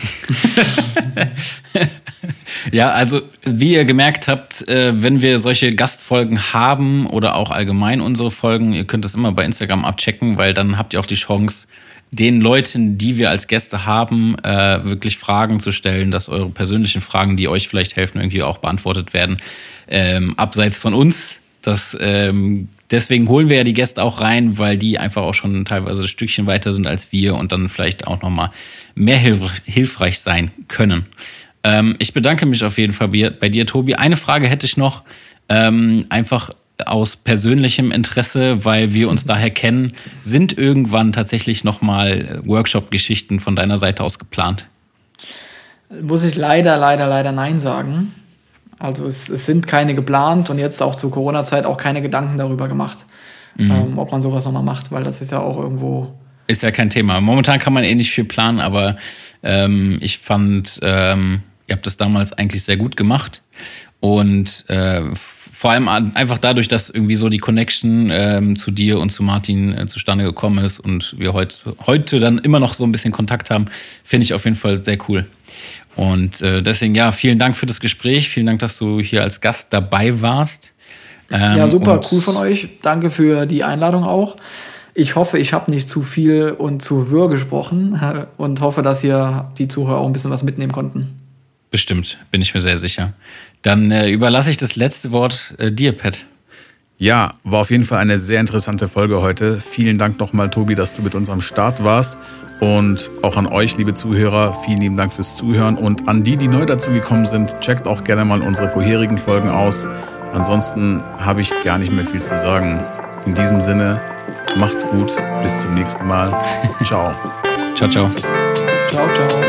ja, also wie ihr gemerkt habt, äh, wenn wir solche Gastfolgen haben oder auch allgemein unsere Folgen, ihr könnt das immer bei Instagram abchecken, weil dann habt ihr auch die Chance, den Leuten, die wir als Gäste haben, äh, wirklich Fragen zu stellen, dass eure persönlichen Fragen, die euch vielleicht helfen, irgendwie auch beantwortet werden, ähm, abseits von uns. Das, ähm, deswegen holen wir ja die Gäste auch rein, weil die einfach auch schon teilweise ein Stückchen weiter sind als wir und dann vielleicht auch nochmal mehr hilfreich sein können. Ähm, ich bedanke mich auf jeden Fall bei dir, Tobi. Eine Frage hätte ich noch. Ähm, einfach aus persönlichem Interesse, weil wir uns daher kennen, sind irgendwann tatsächlich nochmal Workshop-Geschichten von deiner Seite aus geplant? Muss ich leider, leider, leider Nein sagen. Also es, es sind keine geplant und jetzt auch zur Corona-Zeit auch keine Gedanken darüber gemacht, mhm. ähm, ob man sowas nochmal macht, weil das ist ja auch irgendwo. Ist ja kein Thema. Momentan kann man eh nicht viel planen, aber ähm, ich fand, ähm, Ihr habt das damals eigentlich sehr gut gemacht. Und äh, vor allem einfach dadurch, dass irgendwie so die Connection ähm, zu dir und zu Martin äh, zustande gekommen ist und wir heute, heute dann immer noch so ein bisschen Kontakt haben, finde ich auf jeden Fall sehr cool. Und äh, deswegen, ja, vielen Dank für das Gespräch. Vielen Dank, dass du hier als Gast dabei warst. Ähm, ja, super, cool von euch. Danke für die Einladung auch. Ich hoffe, ich habe nicht zu viel und zu wirr gesprochen und hoffe, dass hier die Zuhörer auch ein bisschen was mitnehmen konnten. Bestimmt, bin ich mir sehr sicher. Dann äh, überlasse ich das letzte Wort äh, dir, Pat. Ja, war auf jeden Fall eine sehr interessante Folge heute. Vielen Dank nochmal, Tobi, dass du mit uns am Start warst. Und auch an euch, liebe Zuhörer, vielen lieben Dank fürs Zuhören. Und an die, die neu dazugekommen sind, checkt auch gerne mal unsere vorherigen Folgen aus. Ansonsten habe ich gar nicht mehr viel zu sagen. In diesem Sinne, macht's gut. Bis zum nächsten Mal. ciao. Ciao, ciao. Ciao, ciao.